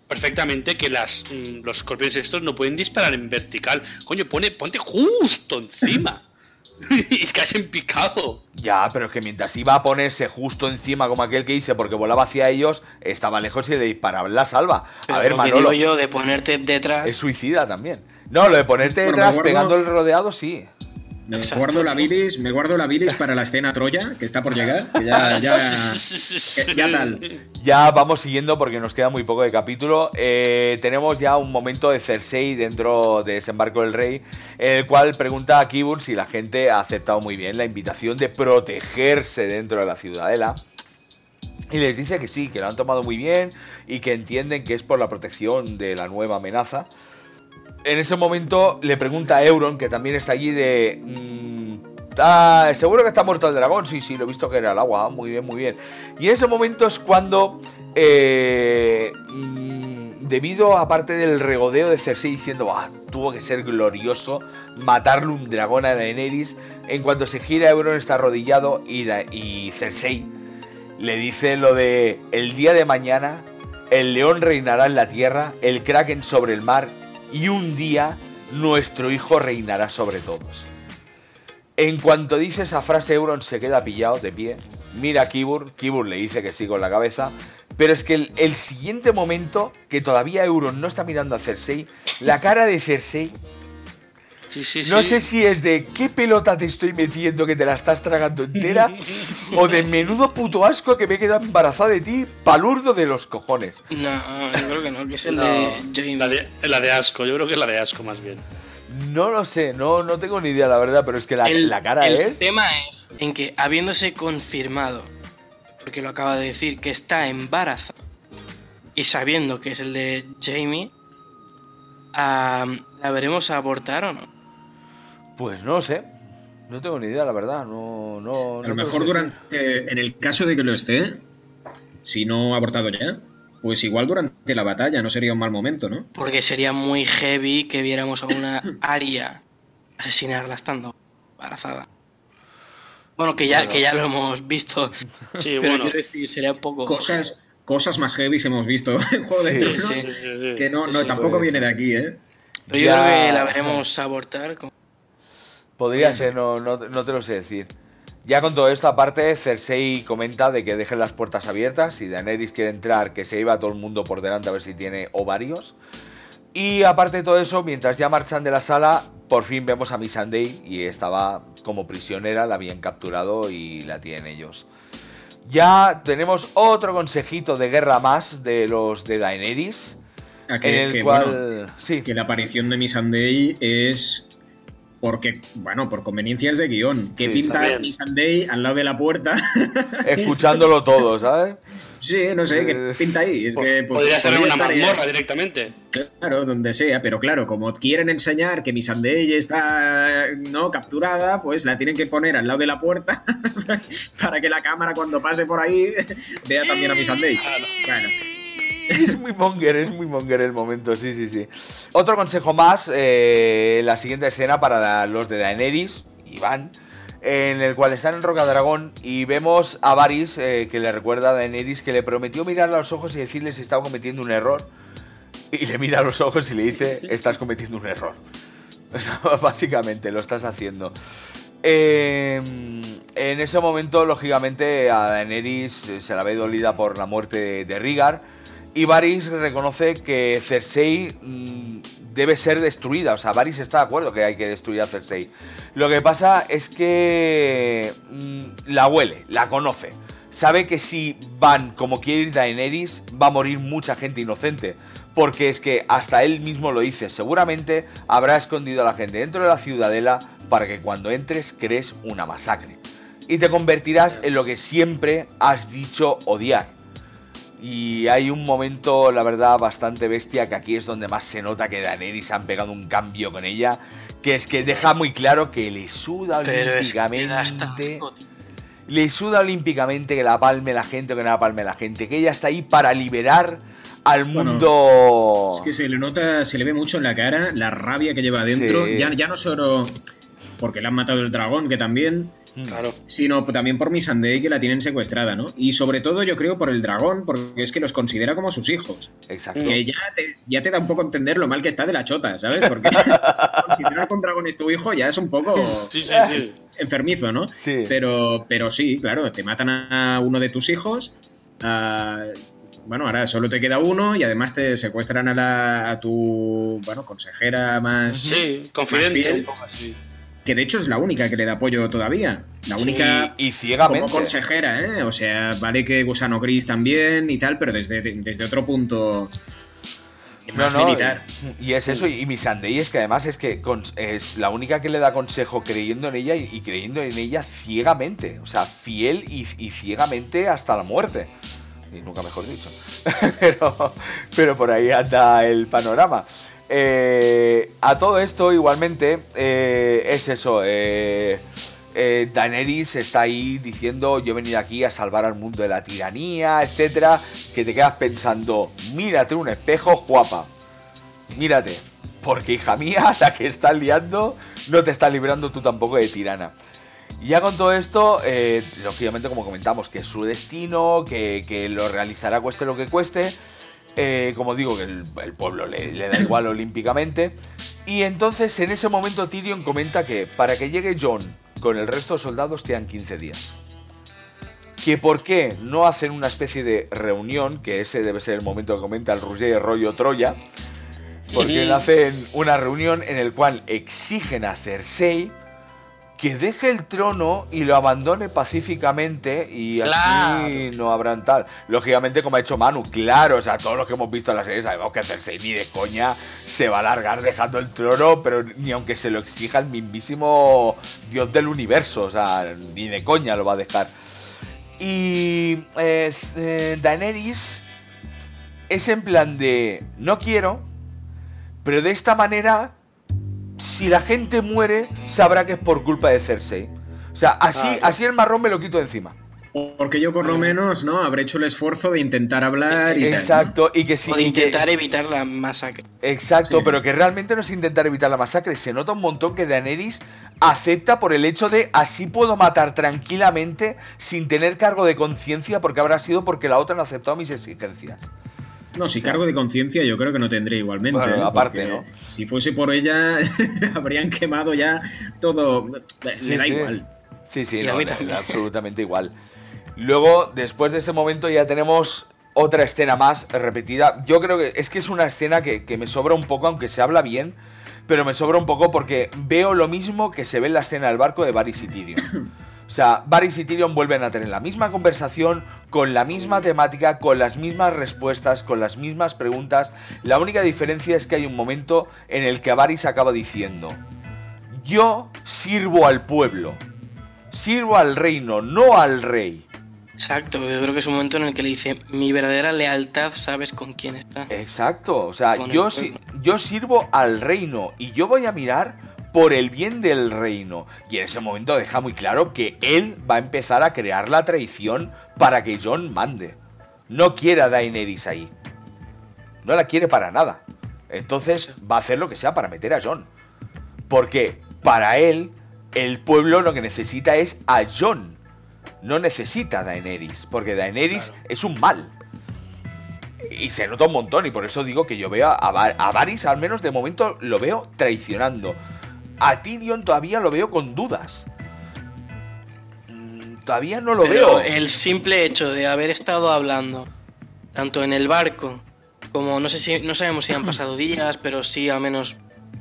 perfectamente que las, mm, los escorpiones estos no pueden disparar en vertical. Coño, pone, ponte justo encima. y casi en picado. Ya, pero es que mientras iba a ponerse justo encima como aquel que hice porque volaba hacia ellos, estaba lejos y le disparaban la salva. Pero A ver, lo que Manolo, digo yo de ponerte detrás. es suicida también. No, lo de ponerte Bueno, detrás guardo- pegando el rodeado, sí. Me Exacto, guardo la bilis, me guardo la bilis para la escena Troya, que está por llegar. que ya, ya, que ya tal. Ya vamos siguiendo porque nos queda muy poco de capítulo. Eh, tenemos ya un momento de Cersei dentro de Desembarco del Rey, el cual pregunta a Kibur si la gente ha aceptado muy bien la invitación de protegerse dentro de la ciudadela. Y les dice que sí, que lo han tomado muy bien y que entienden que es por la protección de la nueva amenaza. En ese momento le pregunta a Euron, que también está allí, de... mm, "Ah, ¿Seguro que está muerto el dragón? Sí, sí, lo he visto que era el agua. Ah, Muy bien, muy bien. Y en ese momento es cuando, eh, mm, debido aparte del regodeo de Cersei diciendo, ah, tuvo que ser glorioso matarle un dragón a Daenerys, en cuanto se gira Euron está arrodillado y, y Cersei le dice lo de el día de mañana el león reinará en la tierra, el kraken sobre el mar y un día nuestro hijo reinará sobre todos. En cuanto dice esa frase, Euron se queda pillado de pie. Mira a Kibur, Kibur le dice que sí con la cabeza. Pero es que el, el siguiente momento, que todavía Euron no está mirando a Cersei, la cara de Cersei, Sí, sí, no sí. sé si es de qué pelota te estoy metiendo que te la estás tragando entera, o de menudo puto asco que me he quedado embarazada de ti, palurdo de los cojones. No, yo creo que no, que es el No, de Jamie. la de, la de asco, yo creo que es la de asco más bien. No lo sé, no, no tengo ni idea, la verdad, pero es que la, el, la cara el es. tema es en que habiéndose confirmado, porque lo acaba de decir, que está embarazada y sabiendo que es el de Jamie, ah, ¿la veremos abortar o no? Pues no sé. No tengo ni idea, la verdad. No, no. A lo mejor durante, en el caso de que lo esté, si no ha abortado ya, pues igual durante la batalla no sería un mal momento, ¿no? Porque sería muy heavy que viéramos a una Aria asesinarla estando embarazada. Bueno, que ya, que ya lo hemos visto. Sí, pero bueno. quiero decir, sería un poco. Cosas, cosas más heavy hemos visto en Juego de Sí, Tronos, sí. Sí, sí, sí. que no, no Sí, tampoco pues. viene de aquí, ¿eh? Pero yo Ya- creo que la veremos abortar. como- Podría Bien. ser, no, no, no te lo sé decir. Ya con todo esto, aparte, Cersei comenta de que dejen las puertas abiertas. Si Daenerys quiere entrar, que se iba todo el mundo por delante a ver si tiene ovarios. Y aparte de todo eso, mientras ya marchan de la sala, por fin vemos a Missandei y estaba como prisionera, la habían capturado y la tienen ellos. Ya tenemos otro consejito de guerra más de los de Daenerys, A en que, el que, cual... bueno, sí, que la aparición de Missandei es porque, bueno, por conveniencias de guion. Que Sí, pinta. Miss Sunday al lado de la puerta. Escuchándolo todo, ¿sabes? sí, no sé, Eh, ¿qué pinta ahí? Es que, pues, Podría ser una mazmorra directamente. Claro, donde sea, pero claro, como quieren enseñar que Miss Sunday está no capturada, pues la tienen que poner al lado de la puerta para que la cámara cuando pase por ahí vea también a Miss Sunday. Bueno, Es muy monger, es muy monger el momento, sí, sí, sí. Otro consejo más, eh, la siguiente escena para los de Daenerys, Iván, en el cual están en Rocadragón y vemos a Varys eh, que le recuerda a Daenerys que le prometió mirar a los ojos y decirle si estaba cometiendo un error. Y le mira a los ojos y le dice, estás cometiendo un error. Básicamente, lo estás haciendo. Eh, en ese momento, lógicamente, a Daenerys eh, se la ve dolida por la muerte de, Rhaegar. Y Varys reconoce que Cersei mm, debe ser destruida. O sea, Varys está de acuerdo que hay que destruir a Cersei. Lo que pasa es que mm, la huele, la conoce. Sabe que si van como quiere ir Daenerys, va a morir mucha gente inocente. Porque es que hasta él mismo lo dice, seguramente habrá escondido a la gente dentro de la ciudadela para que cuando entres crees una masacre. Y te convertirás en lo que siempre has dicho odiar. Y hay un momento, la verdad, bastante bestia, que aquí es donde más se nota que Daenerys han pegado un cambio con ella, que es que deja muy claro que le suda Pero es que olímpicamente, tío. le suda olímpicamente que la palme la gente o que no la palme la gente, que ella está ahí para liberar al Bueno, mundo... es que se le nota, se le ve mucho en la cara la rabia que lleva adentro. Sí. Ya, ya no solo porque le han matado el dragón, que también, Mm. Claro. sino también por Miss Sunday, que la tienen secuestrada, ¿no? Y sobre todo yo creo por el dragón, porque es que los considera como sus hijos. Exacto. Que ya te, ya te da un poco a entender lo mal que está de la chota, ¿sabes? Porque considerar un dragón es tu hijo ya es un poco Sí, sí, sí. enfermizo, ¿no? Sí. Pero, pero sí, claro, te matan a uno de tus hijos. bueno, ahora solo te queda uno y además te secuestran a, la, a tu bueno, consejera más. Sí, más confidente. fiel, un poco así. Que de hecho es la única que le da apoyo todavía. La única. Y, y ciegamente. Como consejera, ¿eh? O sea, vale que Gusano Gris también y tal, pero desde, desde otro punto más No, no, militar. Y, y es eso, y mi Sandey es que además es que con- es la única que le da consejo creyendo en ella y, y creyendo en ella ciegamente. O sea, fiel y, y ciegamente hasta la muerte. Y nunca mejor dicho. pero, pero por ahí anda el panorama. Eh, a todo esto, igualmente, eh, es eso. Eh, Daenerys está ahí diciendo: Yo he venido aquí a salvar al mundo de la tiranía, etcétera. Que te quedas pensando: Mírate un espejo, guapa. Mírate. Porque, hija mía, la que estás liando no te está librando tú tampoco de tirana. Y ya con todo esto, lógicamente, como comentamos, que es su destino, que lo realizará cueste lo que cueste. Eh, como digo, que el, el pueblo le, le da igual olímpicamente. Y entonces, en ese momento, Tyrion comenta que para que llegue John con el resto de soldados quedan 15 días. Que por qué no hacen una especie de reunión, que ese debe ser el momento que comenta el Roger rollo Troya, porque hacen una reunión en el cual exigen a Cersei que deje el trono y lo abandone pacíficamente y así no habrán tal. Lógicamente, como ha hecho Manu, claro, o sea, todos los que hemos visto en la serie sabemos que Cersei ni de coña se va a largar dejando el trono, pero ni aunque se lo exija el mismísimo dios del universo, o sea, ni de coña lo va a dejar. Y eh, eh, Daenerys es en plan de no quiero, pero de esta manera, si la gente muere, sabrá que es por culpa de Cersei. O sea, así, Claro. así el marrón me lo quito de encima. Porque yo por lo menos, ¿no? Habré hecho el esfuerzo de intentar hablar y tal, ¿no? Exacto, y que sí. o de que- intentar evitar la masacre. Exacto, Sí. pero que realmente no es intentar evitar la masacre. Se nota un montón que Daenerys acepta por el hecho de así puedo matar tranquilamente sin tener cargo de conciencia porque habrá sido porque la otra no ha aceptado mis exigencias. No, si cargo de conciencia yo creo que no tendré igualmente. Bueno, ¿eh? aparte, ¿no? Si fuese por ella, habrían quemado ya todo. Le Sí, da sí. igual. Sí, sí, no, da absolutamente igual. Luego, después de este momento, ya tenemos otra escena más repetida. Yo creo que es que es una escena que, que me sobra un poco, aunque se habla bien, pero me sobra un poco porque veo lo mismo que se ve en la escena del barco de Varys y Tyrion. O sea, Varys y Tyrion vuelven a tener la misma conversación, con la misma temática, con las mismas respuestas, con las mismas preguntas. La única diferencia es que hay un momento en el que Varys acaba diciendo: yo sirvo al pueblo, sirvo al reino, no al rey. Exacto, yo creo que es un momento en el que le dice, mi verdadera lealtad sabes con quién está. Exacto, o sea, yo, si- yo sirvo al reino y yo voy a mirar por el bien del reino. Y en ese momento deja muy claro que él va a empezar a crear la traición para que John mande. No quiere a Daenerys ahí. No la quiere para nada. Entonces va a hacer lo que sea para meter a John. Porque para él, el pueblo lo que necesita es a John. No necesita a Daenerys. Porque Daenerys Claro. es un mal. Y se nota un montón. Y por eso digo que yo veo a, Var- a Varys, al menos de momento, lo veo traicionando. A Tyrion todavía lo veo con dudas. Mm, Todavía no lo Pero veo. el simple hecho de haber estado hablando, tanto en el barco, como no sé si, no sabemos si han pasado días, pero sí al menos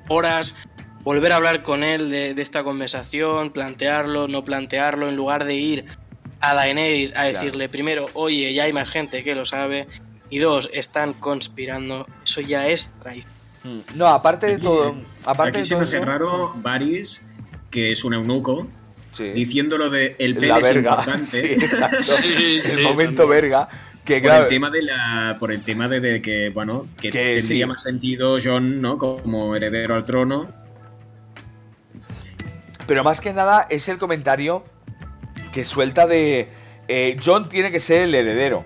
horas, volver a hablar con él de, de esta conversación, plantearlo, no plantearlo, en lugar de ir a Daenerys a Claro. decirle primero, oye, ya hay más gente que lo sabe, y dos, están conspirando, eso ya es traición. No, aparte de todo. Aparte Aquí se me hace eso- raro Varys, que es un eunuco, Sí. diciéndolo de el pene la es importante. Sí, exacto. Sí, el sí, momento también. verga. Que Por claro, el tema de la por el tema de, de que bueno que, Que tendría sí. más sentido John no como heredero al trono Pero más que nada es el comentario que suelta de eh, John tiene que ser el heredero.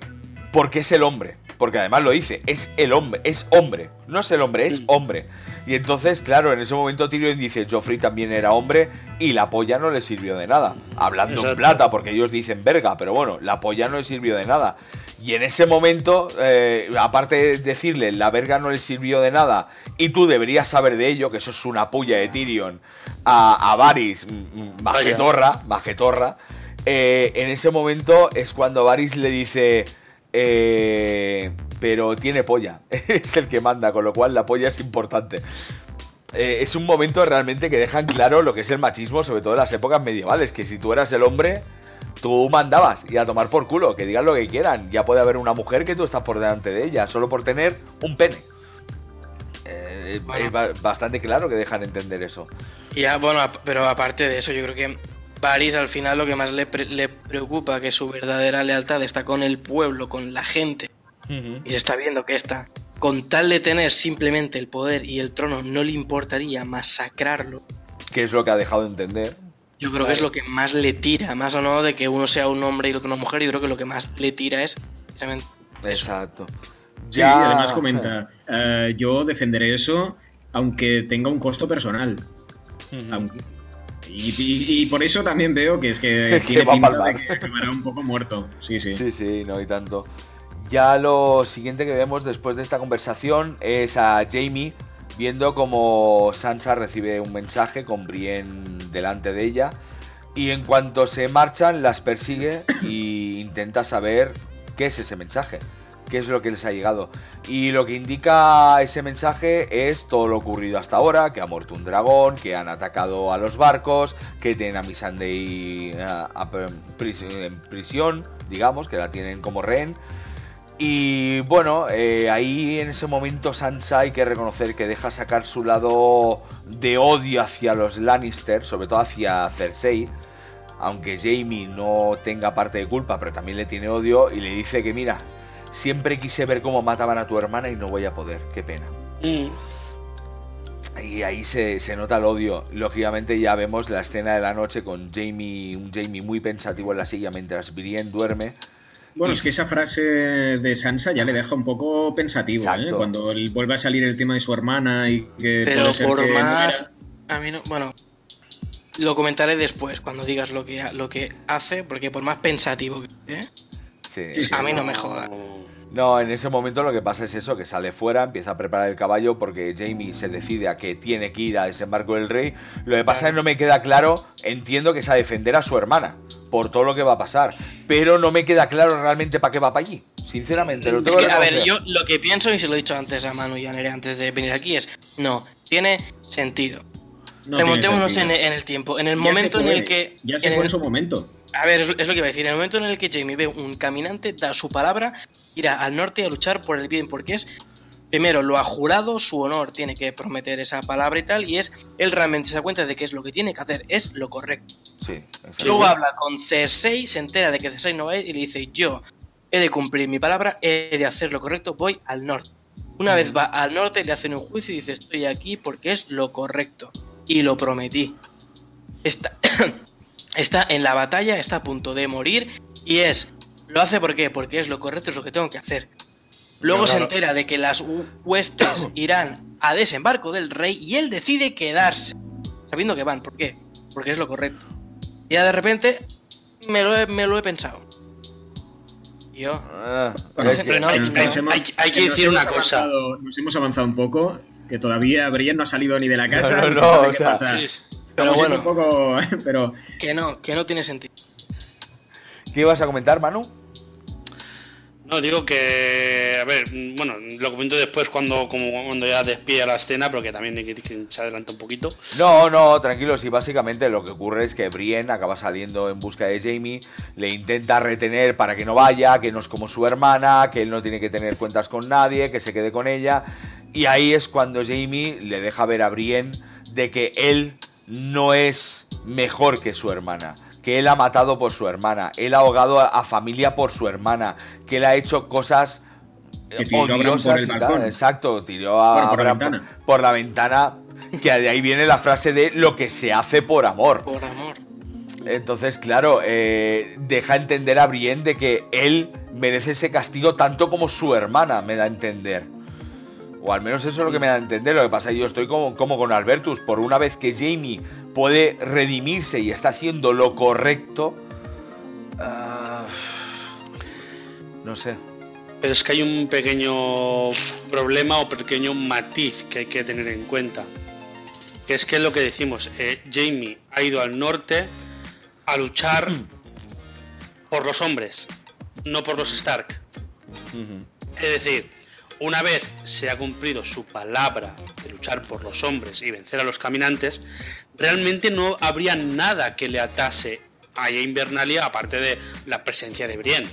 Porque es el hombre. Porque además lo dice, es el hombre, es hombre. No es el hombre, es Mm. hombre. Y entonces, claro, en ese momento Tyrion dice, Joffrey también era hombre y la polla no le sirvió de nada. Hablando en plata, porque ellos dicen verga, pero bueno, la polla no le sirvió de nada. Y en ese momento, eh, aparte de decirle, la verga no le sirvió de nada y tú deberías saber de ello, que eso es una puya de Tyrion, a, a Varys, mm, mm, majetorra, majetorra, eh, en ese momento es cuando Varys le dice, eh, pero tiene polla, es el que manda, con lo cual la polla es importante. Eh, es un momento realmente que dejan claro lo que es el machismo, sobre todo en las épocas medievales, que si tú eras el hombre, tú mandabas y a tomar por culo, que digan lo que quieran. Ya puede haber una mujer que tú estás por delante de ella, solo por tener un pene. Eh, Bueno. Es ba- bastante claro que dejan entender eso. Ya, bueno, pero aparte de eso, yo creo que Varys al final lo que más le, pre- le preocupa que su verdadera lealtad está con el pueblo, con la gente. Y se está viendo que esta, con tal de tener simplemente el poder y el trono, no le importaría masacrarlo. Que es lo que ha dejado de entender. Yo creo que es lo que más le tira, más o no de que uno sea un hombre y el otro una mujer. Yo creo que lo que más le tira es precisamente eso. Exacto. sí además comenta eh, yo defenderé eso aunque tenga un costo personal Aunque- y, y- y por eso también veo que es que Que tiene pinta de que acabará un poco muerto. Sí sí, Sí, sí, no hay tanto. Ya lo siguiente que vemos después de esta conversación es a Jamie viendo como Sansa recibe un mensaje con Brienne delante de ella. Y en cuanto se marchan las persigue y intenta saber qué es ese mensaje, qué es lo que les ha llegado. Y lo que indica ese mensaje es todo lo ocurrido hasta ahora, que ha muerto un dragón, que han atacado a los barcos, que tienen a Missandei eh, a- pris- en prisión, digamos, que la tienen como rehén. Y bueno, eh, ahí en ese momento Sansa hay que reconocer que deja sacar su lado de odio hacia los Lannister, sobre todo hacia Cersei, aunque Jamie no tenga parte de culpa, pero también le tiene odio y le dice que mira, siempre quise ver cómo mataban a tu hermana y no voy a poder, qué pena. Mm. Y ahí se, se nota el odio. Lógicamente ya vemos la escena de la noche con Jamie, un Jamie muy pensativo en la silla mientras Brienne duerme. Bueno, es que esa frase de Sansa ya le deja un poco pensativo, ¿eh? Cuando él vuelve a salir el tema de su hermana y que Pero puede ser por que más. muera. A mí no. Bueno. Lo comentaré después, cuando digas lo que, lo que hace, porque por más pensativo que esté, Sí, Sí, a mí no me joda. No, en ese momento lo que pasa es eso, que sale fuera, empieza a preparar el caballo porque Jamie se decide a que tiene que ir a desembarco del rey. Lo que pasa es que no me queda claro, entiendo que es a defender a su hermana, por todo lo que va a pasar, pero no me queda claro realmente para qué va para allí. Sinceramente, lo Es tengo que, que a ver, yo lo que pienso, y se lo he dicho antes a Manu y a Nere antes de venir aquí, es: no, tiene sentido. No tiene Remontémonos en, sentido. en el tiempo. En el Ya momento se en el que. Ya se en fue el- en su momento. A ver, es, lo que iba a decir. En el momento en el que Jamie ve un caminante, da su palabra, irá al norte a luchar por el bien, porque es primero lo ha jurado, su honor tiene que prometer esa palabra y tal, y es, él realmente se da cuenta de que es lo que tiene que hacer, es lo correcto. Sí. Luego habla con Cersei, se entera de que Cersei no va a ir y le dice, yo he de cumplir mi palabra, he de hacer lo correcto, voy al norte. Una vez va al norte, le hacen un juicio y dice, estoy aquí porque es lo correcto. Y lo prometí. Está, está en la batalla, está a punto de morir y es, lo hace ¿por qué? Porque es lo correcto, es lo que tengo que hacer. Luego se entera de que las hu- huestes irán a desembarco del rey y él decide quedarse, sabiendo que van. ¿Por qué? Porque es lo correcto. Y ya de repente me lo he, me lo he pensado. Y Yo, Ah, Bueno, es sí, que- no, que no, nos hemos- hay- hay que decir una cosa. avanzado- Nos hemos avanzado un poco, que todavía Brienne no ha salido ni de la casa. No, no, o sea, pasa. Sí, Pero bueno. un poco, pero que no, que no tiene sentido. ¿Qué ibas a comentar, Manu? No, digo que, a ver, bueno, lo comento después cuando, como cuando ya despide la escena, pero que también que se adelanta un poquito. No, no, tranquilo, sí, básicamente lo que ocurre es que Brienne acaba saliendo en busca de Jamie, le intenta retener para que no vaya, que no es como su hermana, que él no tiene que tener cuentas con nadie, que se quede con ella, y ahí es cuando Jamie le deja ver a Brienne de que él no es mejor que su hermana, que él ha matado por su hermana, él ha ahogado a, a familia por su hermana, que él ha hecho cosas Que tiró a Bran por odiosas el balcón. Exacto, tiró a Bueno, por la ventana. por la ventana, que de ahí viene la frase de lo que se hace por amor. Por amor. Entonces, claro, eh, deja entender a Brienne de que él merece ese castigo tanto como su hermana, me da a entender. O al menos eso es lo que me da a entender. Lo que pasa es que yo estoy como, como con Albertus. Por una vez que Jamie puede redimirse y está haciendo lo correcto. ah, no sé. Pero es que hay un pequeño problema o pequeño matiz que hay que tener en cuenta. Que es que es lo que decimos, eh, Jamie ha ido al norte a luchar por los hombres, no por los Stark. Es decir, una vez se ha cumplido su palabra de luchar por los hombres y vencer a los caminantes, realmente no habría nada que le atase a Invernalia aparte de la presencia de Brienne.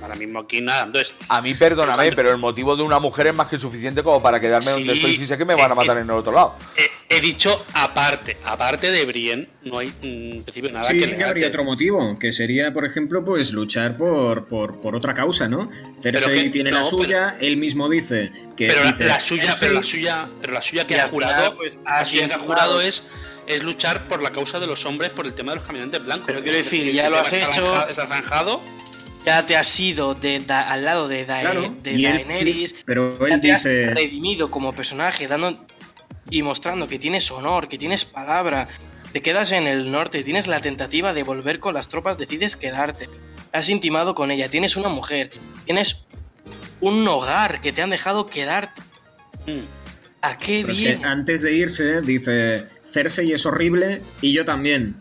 Ahora mismo aquí nada. Entonces, A mí, perdóname, Pero cuando- pero el motivo de una mujer es más que suficiente como para quedarme donde estoy si sé que me van a eh, matar eh, en el otro lado. he, he dicho aparte, aparte de Brienne, no hay mm, en principio nada sí que que le habría otro motivo, que sería, por ejemplo, pues luchar por, por, por otra causa, ¿no? Cersei que- tiene la suya, él mismo dice que Pero la, dice, la suya, pero la suya, pero la suya que ha al final, jurado, pues, la ha suya que ha jurado jurado. es es luchar por la causa de los hombres por el tema de los caminantes blancos. Pero quiero decir, ya lo has hecho. Está zanjado. Ya te has ido de, da- al lado de, Dae- Claro, de y él- Daenerys. pero ya él te has dice, redimido como personaje, dando y mostrando que tienes honor, que tienes palabra. Te quedas en el norte, tienes la tentativa de volver con las tropas, decides quedarte. Has intimado con ella, tienes una mujer, tienes un hogar que te han dejado quedarte. Mm. ¿A qué Pero es viene? que antes de irse, dice, Cersei es horrible y yo también.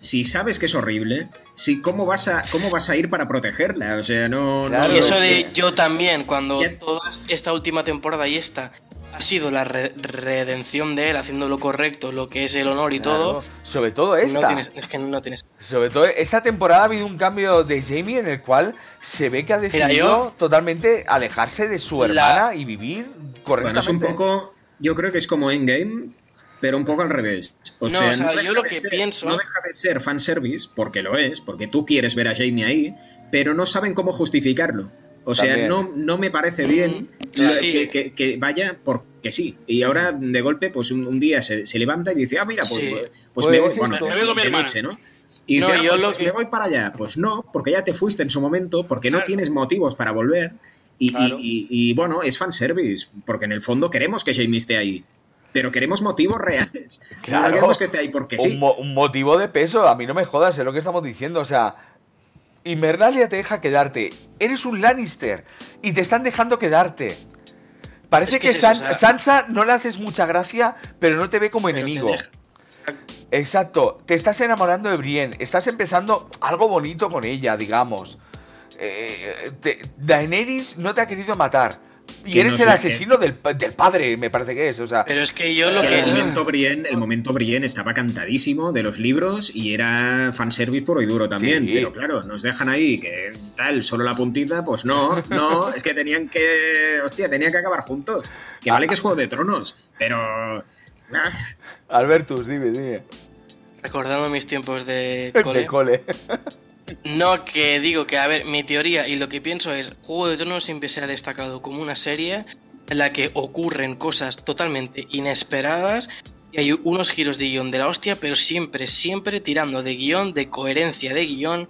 Si sabes que es horrible, si, ¿cómo, vas a, ¿cómo vas a ir para protegerla? O sea, no... Claro, no Y eso es de que- yo también, cuando Ya- toda esta última temporada y esta ha sido la re- redención de él, haciendo lo correcto, lo que es el honor y todo. Sobre todo esta. no tienes, es que no tienes. Sobre todo esta temporada ha habido un cambio de Jamie en el cual se ve que ha decidido yo- totalmente alejarse de su La- hermana y vivir correctamente. Bueno, es un poco... Yo creo que es como Endgame, pero un poco al revés. O No, sea, o sea, deja yo lo que ser- pienso- No deja de ser fanservice, porque lo es, porque tú quieres ver a Jamie ahí, pero no saben cómo justificarlo. O sea, no, no me parece bien Sí. que, que- que vaya porque sí. Y ahora, de golpe, pues un, un día se, se levanta y dice, ah, mira, pues, Sí. pues Pues me voy, bueno, Me voy de noche, ¿no? Y No, dice, ah, yo pues lo que- me voy para allá. Pues no, porque ya te fuiste en su momento, porque no tienes motivos para volver. Y, y- y, bueno, es fanservice, porque en el fondo queremos que Jamie esté ahí. Pero queremos motivos reales. Claro. No queremos que esté ahí porque un, sí. mo- un motivo de peso, a mí no me jodas, es lo que estamos diciendo, o sea, Invernalia te deja quedarte, eres un Lannister y te están dejando quedarte. Parece Es que que, es eso, San- o sea- Sansa no le haces mucha gracia, pero no te ve como Pero enemigo. Exacto, te estás enamorando de Brienne, estás empezando algo bonito con ella, digamos. Eh, te- Daenerys no te ha querido matar, Y eres no el asesino del, pa- del padre, me parece que es. O sea, Pero es que yo lo que que. el momento Brienne, el momento Brienne estaba cantadísimo de los libros y era fanservice puro y duro también. Sí. Pero claro, nos dejan ahí que tal, solo la puntita, pues no, no, es que tenían que. Hostia, tenían que acabar juntos. Que vale que es Juego de Tronos, pero. ah, Albertus, dime, dime. Recordando mis tiempos de De cole. No, que digo que, a ver, mi teoría y lo que pienso es, Juego de Tronos siempre se ha destacado como una serie en la que ocurren cosas totalmente inesperadas y hay unos giros de guion de la hostia, pero siempre, siempre tirando de guion, de coherencia de guion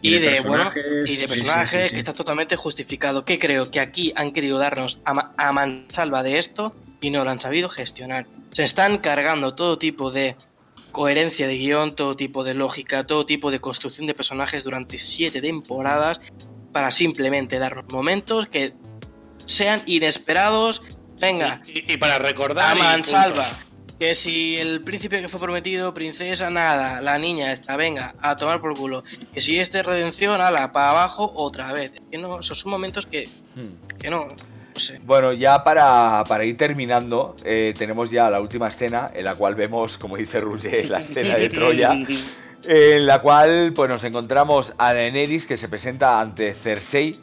y, Y de de, bueno, y de personajes sí, sí. que está totalmente justificado. Que creo que aquí han querido darnos a, a mansalva de esto y no lo han sabido gestionar. Se están cargando todo tipo de coherencia de guion, todo tipo de lógica, todo tipo de construcción de personajes durante siete temporadas para simplemente darnos momentos que sean inesperados. Venga, Y, y para recordar. a mansalva. Que si el príncipe que fue prometido, princesa, nada, la niña esta, venga, a tomar por culo. Que si este es redención, ala, para abajo otra vez. Que no, esos son momentos que, que no, Bueno, ya para, para ir terminando, eh, tenemos ya la última escena en la cual vemos, como dice Roger, la escena de Troya. en la cual pues nos encontramos a Daenerys que se presenta ante Cersei.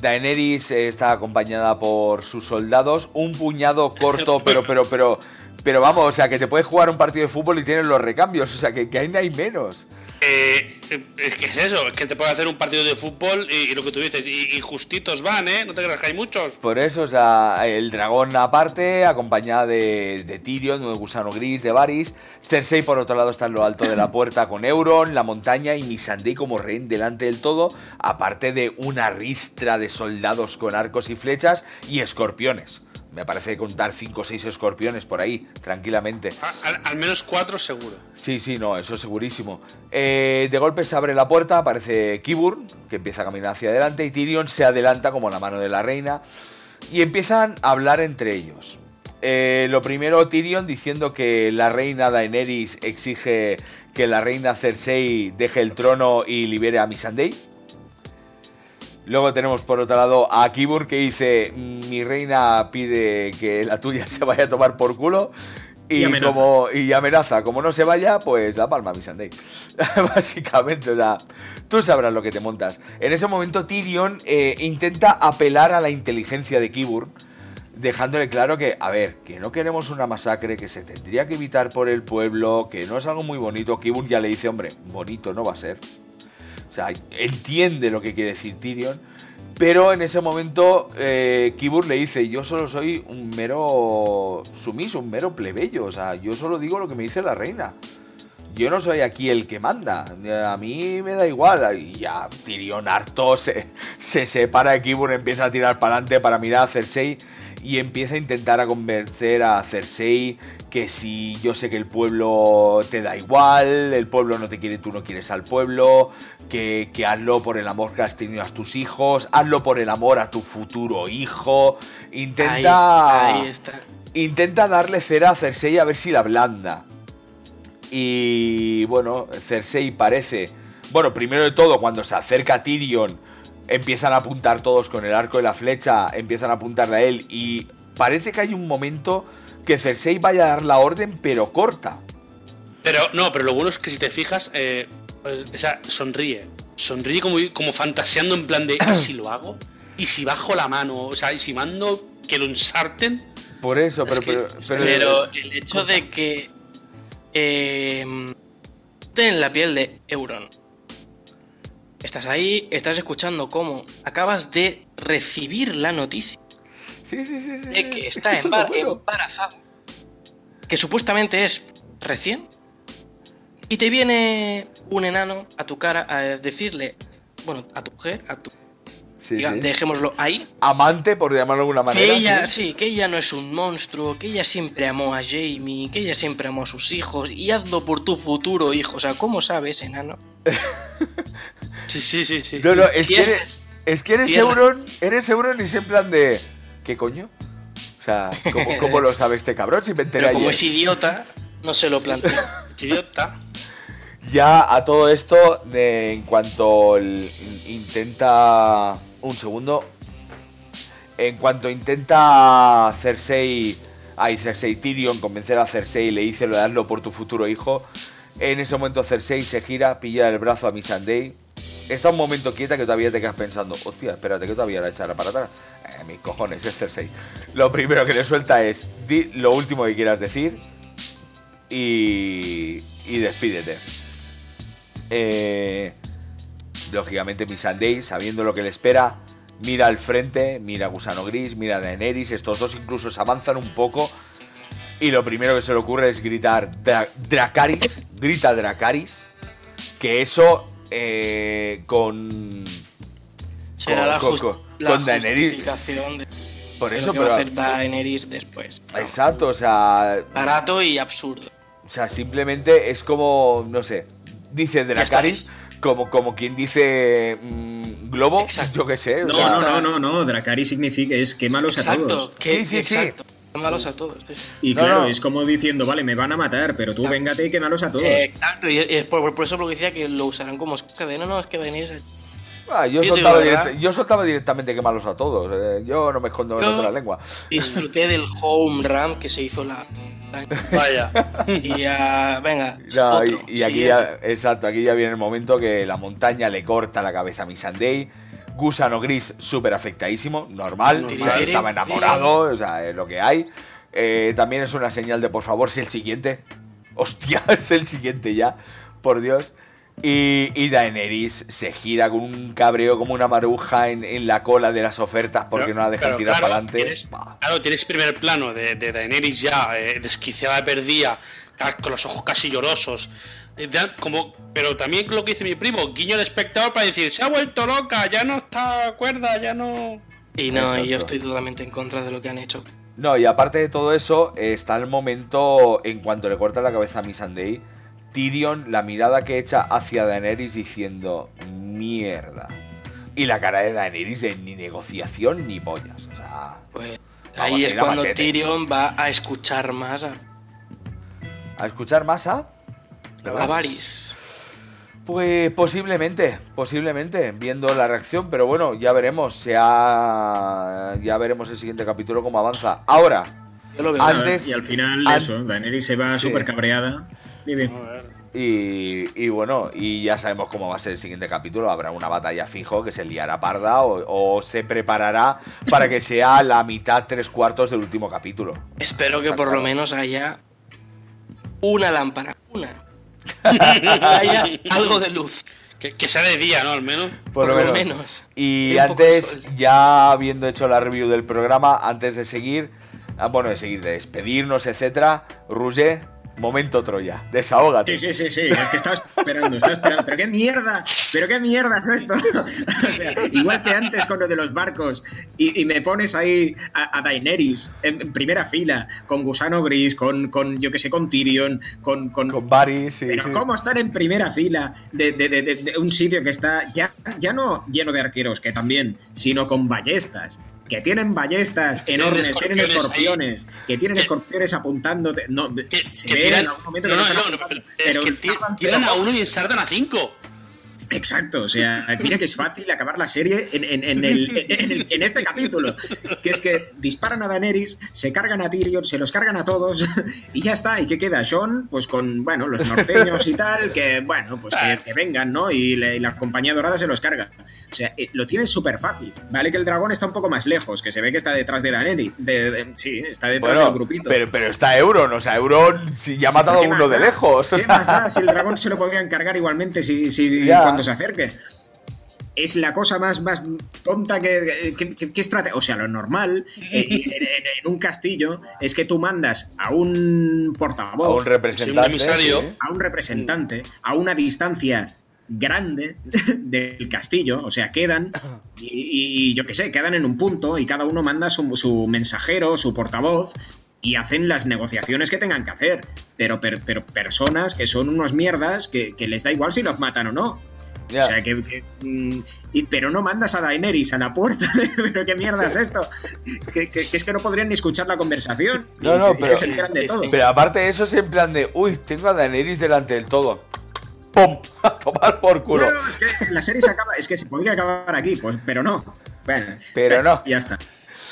Daenerys eh, está acompañada por sus soldados, un puñado corto, pero pero pero pero vamos, o sea, que te puedes jugar un partido de fútbol y tienes los recambios, o sea, que, que ahí no hay menos. Eh, es que es eso, es que te puede hacer un partido de fútbol y, lo que tú dices, y, justitos van, ¿eh? No te creas que hay muchos. Por eso, o sea, el dragón aparte, acompañada de, de Tyrion, gusano gris, de Varys. Cersei, por otro lado, está en lo alto de la puerta con Euron, la montaña y Missandei como rey delante del todo, aparte de una ristra de soldados con arcos y flechas y escorpiones. Me parece contar 5 o 6 escorpiones por ahí, tranquilamente. Al, al menos cuatro seguro. Sí, sí, no, eso segurísimo. Eh, de golpe se abre la puerta, aparece Kibur, que empieza a caminar hacia adelante, y Tyrion se adelanta como la mano de la reina, y empiezan a hablar entre ellos. Eh, lo primero, Tyrion diciendo que la reina Daenerys exige que la reina Cersei deje el trono y libere a Missandei. Luego tenemos por otro lado a Kibur que dice, mi reina pide que la tuya se vaya a tomar por culo. Y, Y amenaza. como y amenaza, como no se vaya, pues la palma mi Sunday. Básicamente, o sea, tú sabrás lo que te montas. En ese momento Tyrion eh, intenta apelar a la inteligencia de Kibur, dejándole claro que, a ver, que no queremos una masacre, que se tendría que evitar por el pueblo, que no es algo muy bonito. Kibur ya le dice, hombre, bonito no va a ser. O sea, entiende lo que quiere decir Tyrion. Pero en ese momento eh, Kibur le dice, yo solo soy un mero sumiso, un mero plebeyo. O sea, yo solo digo lo que me dice la reina. Yo no soy aquí el que manda. A mí me da igual. Y ya Tyrion harto se, se separa de Kibur, empieza a tirar para adelante para mirar a Cersei y empieza a intentar a convencer a Cersei que si yo sé que el pueblo te da igual, el pueblo no te quiere, tú no quieres al pueblo, que, que hazlo por el amor que has tenido a tus hijos, hazlo por el amor a tu futuro hijo, intenta, Ahí, ahí está. intenta darle cera a Cersei a ver si la ablanda. Y bueno, Cersei parece, bueno, primero de todo, cuando se acerca a Tyrion, empiezan a apuntar todos con el arco y la flecha, empiezan a apuntarle a él y parece que hay un momento que Cersei vaya a dar la orden, pero corta. Pero no, pero lo bueno es que si te fijas, eh, pues, esa sonríe. Sonríe como, como fantaseando en plan de ¿y si lo hago? ¿Y si bajo la mano? O sea, ¿y si mando que lo ensarten? Por eso, pero, Es que- pero, pero- Pero el hecho de que eh, ten la piel de Euron. Estás ahí, estás escuchando cómo acabas de recibir la noticia sí, sí, sí, sí, de que es está eso es lo embar- bueno. embarazada, que supuestamente es recién, y te viene un enano a tu cara a decirle, bueno, a tu mujer, a tu, Sí, dejémoslo ahí, Amante, por llamarlo de alguna manera. que ella, sí. sí, que ella no es un monstruo, que ella siempre amó a Jamie, que ella siempre amó a sus hijos, y hazlo por tu futuro hijo. O sea, ¿cómo sabes, enano? Sí, sí, sí, sí. No, no, es que eres, es que eres. Euron, eres Euron y es en plan de. ¿Qué coño? O sea, ¿cómo, cómo lo sabe este cabrón? Si me enteré Pero como ayer. es idiota, no se lo plantea. Idiota. Ya a todo esto, de- en cuanto el- intenta. Un segundo. En cuanto intenta Cersei, ay Cersei Tyrion convencer a Cersei y le dice lo de hazlo por tu futuro hijo, en ese momento Cersei se gira, pilla el brazo a Missandei. Está un momento quieta que todavía te quedas pensando, hostia, espérate que todavía la echará para atrás. Eh, mis cojones, es Cersei. Lo primero que le suelta es, di lo último que quieras decir y, y despídete. Eh, lógicamente Missandei, sabiendo lo que le espera, mira al frente, mira a Gusano Gris, mira a Daenerys, estos dos incluso se avanzan un poco y lo primero que se le ocurre es gritar Dra- Dracaris, grita Dracaris, que eso eh, con... Será con- la, con- la con Daenerys. justificación de, Por de eso, lo que va pero... a hacer Daenerys después. Exacto, o sea, Barato y absurdo. o sea, simplemente es como, no sé, dice Dracaris, está, como, como quien dice mm, globo, Exacto. yo qué sé. o No, sea, no, no, no, no. Dracari significa es quémalos a todos. que, Sí, sí, sí. exacto. Malos a todos. sí, sí. Y No, claro, no. es como diciendo, vale, me van a matar, pero tú Exacto. véngate y quémalos a todos. Exacto, y es por, por eso lo que decía que lo usarán como excusa de no, no, es que Daenerys ah, yo, Yo soltaba digo la direct- verdad. yo soltaba directamente quemarlos a todos. eh, yo no me escondo en otra lengua. disfruté del home run que se hizo la. la- Vaya. y ya, venga, No, otro, y, y aquí ya, exacto, aquí ya viene el momento que la montaña le corta la cabeza a Missandei. Gusano Gris súper afectadísimo, normal, Normal. o sea, estaba enamorado, o sea, es lo que hay. Eh, también es una señal de por favor, si el siguiente. Hostia, es el siguiente ya, por Dios. Y, y Daenerys se gira con un cabreo como una maruja en, en la cola de las ofertas porque Pero- no la dejan pero tirar claro, para adelante. Tienes, claro, tienes primer plano de, de Daenerys ya eh, desquiciada, perdida, con los ojos casi llorosos. Eh, Como, pero también lo que dice mi primo, guiño al espectador para decir, se ha vuelto loca, ya no está cuerda, ya no... Y no, y yo estoy totalmente en contra de lo que han hecho. No, y aparte de todo eso, eh, está el momento en cuanto le corta la cabeza a Missandei, Tyrion, la mirada que echa hacia Daenerys diciendo, mierda. Y la cara de Daenerys de ni negociación ni pollas. O sea, Pues ahí es cuando machete. Tyrion va a escuchar más a, a escuchar más a... a Varys. Pues posiblemente, posiblemente, viendo la reacción, pero bueno, ya veremos, ya, ya veremos el siguiente capítulo cómo avanza. Ahora, Yo lo veo. Antes- y al final, an- eso, Daenerys se va Sí. súper cabreada. Dime. Y, y bueno, y ya sabemos cómo va a ser el siguiente capítulo. Habrá una batalla fijo que se liará parda o, o se preparará para que sea la mitad, tres cuartos del último capítulo. Espero que por lo menos haya una lámpara. Una. haya algo de luz. Que, que sea de día, ¿no? Al menos. Por, lo menos. menos. Y antes, ya habiendo hecho la review del programa, antes de seguir, ah, bueno, de seguir, de despedirnos, etcétera, Roger, momento Troya, desahógate. Sí, sí, sí, sí, es que estaba esperando, estaba esperando. Pero qué mierda, pero qué mierda es esto. o sea, igual que antes con lo de los barcos, y, y me pones ahí a, a Daenerys en, en primera fila, con Gusano Gris, con, con yo que sé, con Tyrion, con. con, Con Varys, sí, pero sí. ¿cómo estar en primera fila de, de- de- de- de un sitio que está ya, ya no lleno de arqueros, que también, sino con ballestas? Que tienen ballestas Que tienen enormes, tienen escorpiones que tienen escorpiones apuntándote. No, Que, se que tiran, en algún momento no, no, no, no, apuntando, pero es que tiran a uno y ensartan a cinco. Exacto, o sea, mira que es fácil acabar la serie en, en- en el- en el- en este capítulo. Que es que disparan a Daenerys, se cargan a Tyrion, se los cargan a todos y ya está. ¿Y qué queda? Sean, pues con, bueno, los norteños y tal, que, bueno, pues que, que vengan, ¿no? Y, la- y la compañía dorada se los carga. O sea, eh, lo tienen súper fácil. Vale que el dragón está un poco más lejos, que se ve que está detrás de Daenerys. De, de- sí, está detrás Bueno, del grupito. pero, pero está Euron, o sea, Euron si ya ha matado a ¿Qué más uno de da? lejos. o ¿Qué sea. más da? Si el dragón se lo podrían cargar igualmente si, si Ya. Cuando se acerque. Es la cosa más, más tonta que, que, que- que O sea, lo normal eh, en, en- en un castillo es que tú mandas a un A portavoz, un representante. a un representante, a una distancia grande del castillo, o sea, quedan y, yo qué sé, quedan en un punto y cada uno manda su, su mensajero, su portavoz y hacen las negociaciones que tengan que hacer. Pero, per- pero personas que son unos mierdas que, que les da igual si los matan o no. O sea, que, que, mm, y- pero no mandas a Daenerys a la puerta. pero qué mierda es esto. Que, que- que es que no podrían ni escuchar la conversación. No, Y no, se- y pero- se de todo. Pero aparte de eso es en plan de, uy, tengo a Daenerys delante del todo. ¡Pum! A tomar por culo. No, es que la serie se acaba, es que se podría acabar aquí, pues, pero no. Bueno, Pero no. Ya está.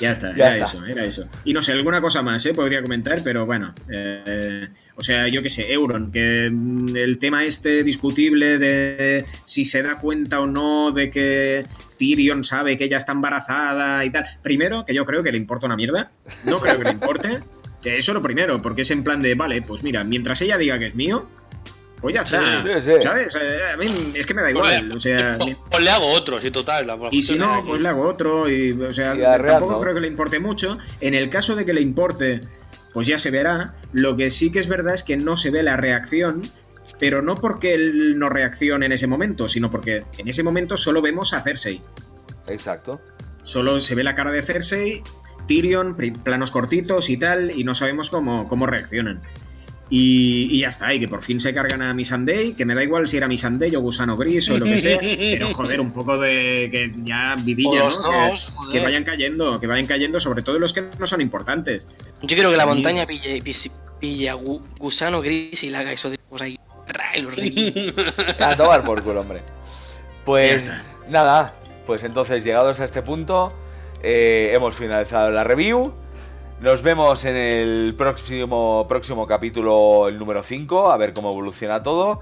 Ya está, era eso, era eso. Y no sé, alguna cosa más, ¿eh? Podría comentar, pero bueno. Eh, o sea, yo qué sé, Euron, que mm, el tema este discutible de si se da cuenta o no de que Tyrion sabe que ella está embarazada y tal. Primero, que yo creo que le importa una mierda. No creo que le importe. Que eso lo primero, porque es en plan de, vale, pues mira, mientras ella diga que es mío, pues ya está. ¿Sabes? Eh, a mí es que me da pues igual. o sea, pues, le hago otro, sí, total. y si no, pues le hago otro. Y, o sea, tampoco creo que le importe mucho. En el caso de que le importe, pues ya se verá. Lo que sí que es verdad es que no se ve la reacción. Pero no porque él no reaccione en ese momento, sino porque en ese momento solo vemos a Cersei. Exacto. Solo se ve la cara de Cersei, Tyrion, planos cortitos y tal, y no sabemos cómo, cómo reaccionan. Y, ya está, y que por fin se cargan a Missandei, que me da igual si era Missandei o Gusano Gris o lo que sea, pero joder, un poco de que ya vidillas, ¿no? que, vayan cayendo, que vayan cayendo, sobre todo los que no son importantes. Yo quiero que la montaña pille, pille, Gusano Gris y la haga eso de pues ahí. A tomar por culo, hombre. Pues nada, pues entonces llegados a este punto, eh, hemos finalizado la review. Nos vemos en el próximo, próximo capítulo, el número 5, a ver cómo evoluciona todo.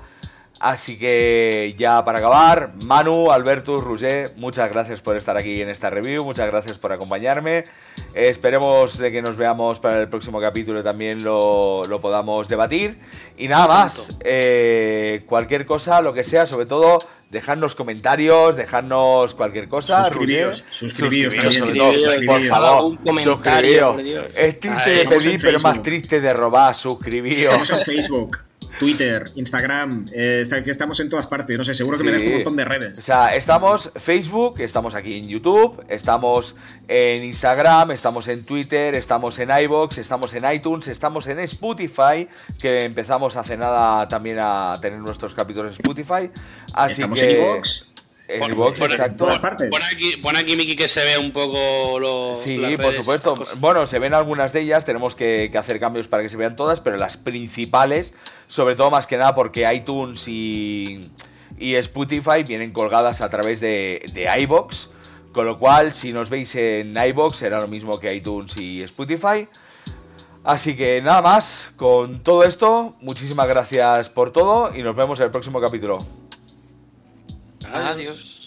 Así que ya para acabar, Manu, Albertus, Roger, muchas gracias por estar aquí en esta review, muchas gracias por acompañarme. esperemos de que nos veamos para el próximo capítulo y también lo, podamos debatir. Y nada más, eh, cualquier cosa, lo que sea, sobre todo dejadnos comentarios, dejadnos cualquier cosa. Suscribíos, suscribíos, por favor, un comentario, Es triste de pedir, pero más triste de robar, suscribíos. Estamos en Facebook. Twitter, Instagram, eh, que estamos en todas partes. No sé, seguro que me dejo un montón de redes. O sea, estamos Facebook, estamos aquí en YouTube, estamos en Instagram, estamos en Twitter, estamos en iBox, estamos en iTunes, estamos en Spotify, que empezamos hace nada también a tener nuestros capítulos en Spotify. Así estamos que... en iBox. En iBox, exacto. Pon, aquí, pon aquí, Miki, que se vea un poco lo. Sí, por supuesto. Bueno, se ven algunas de ellas, tenemos que, que hacer cambios para que se vean todas, pero las principales sobre todo más que nada porque iTunes y, y Spotify vienen colgadas a través de, de iBox, con lo cual si nos veis en iBox será lo mismo que iTunes y Spotify. Así que nada más, con todo esto, muchísimas gracias por todo y nos vemos en el próximo capítulo. Adiós.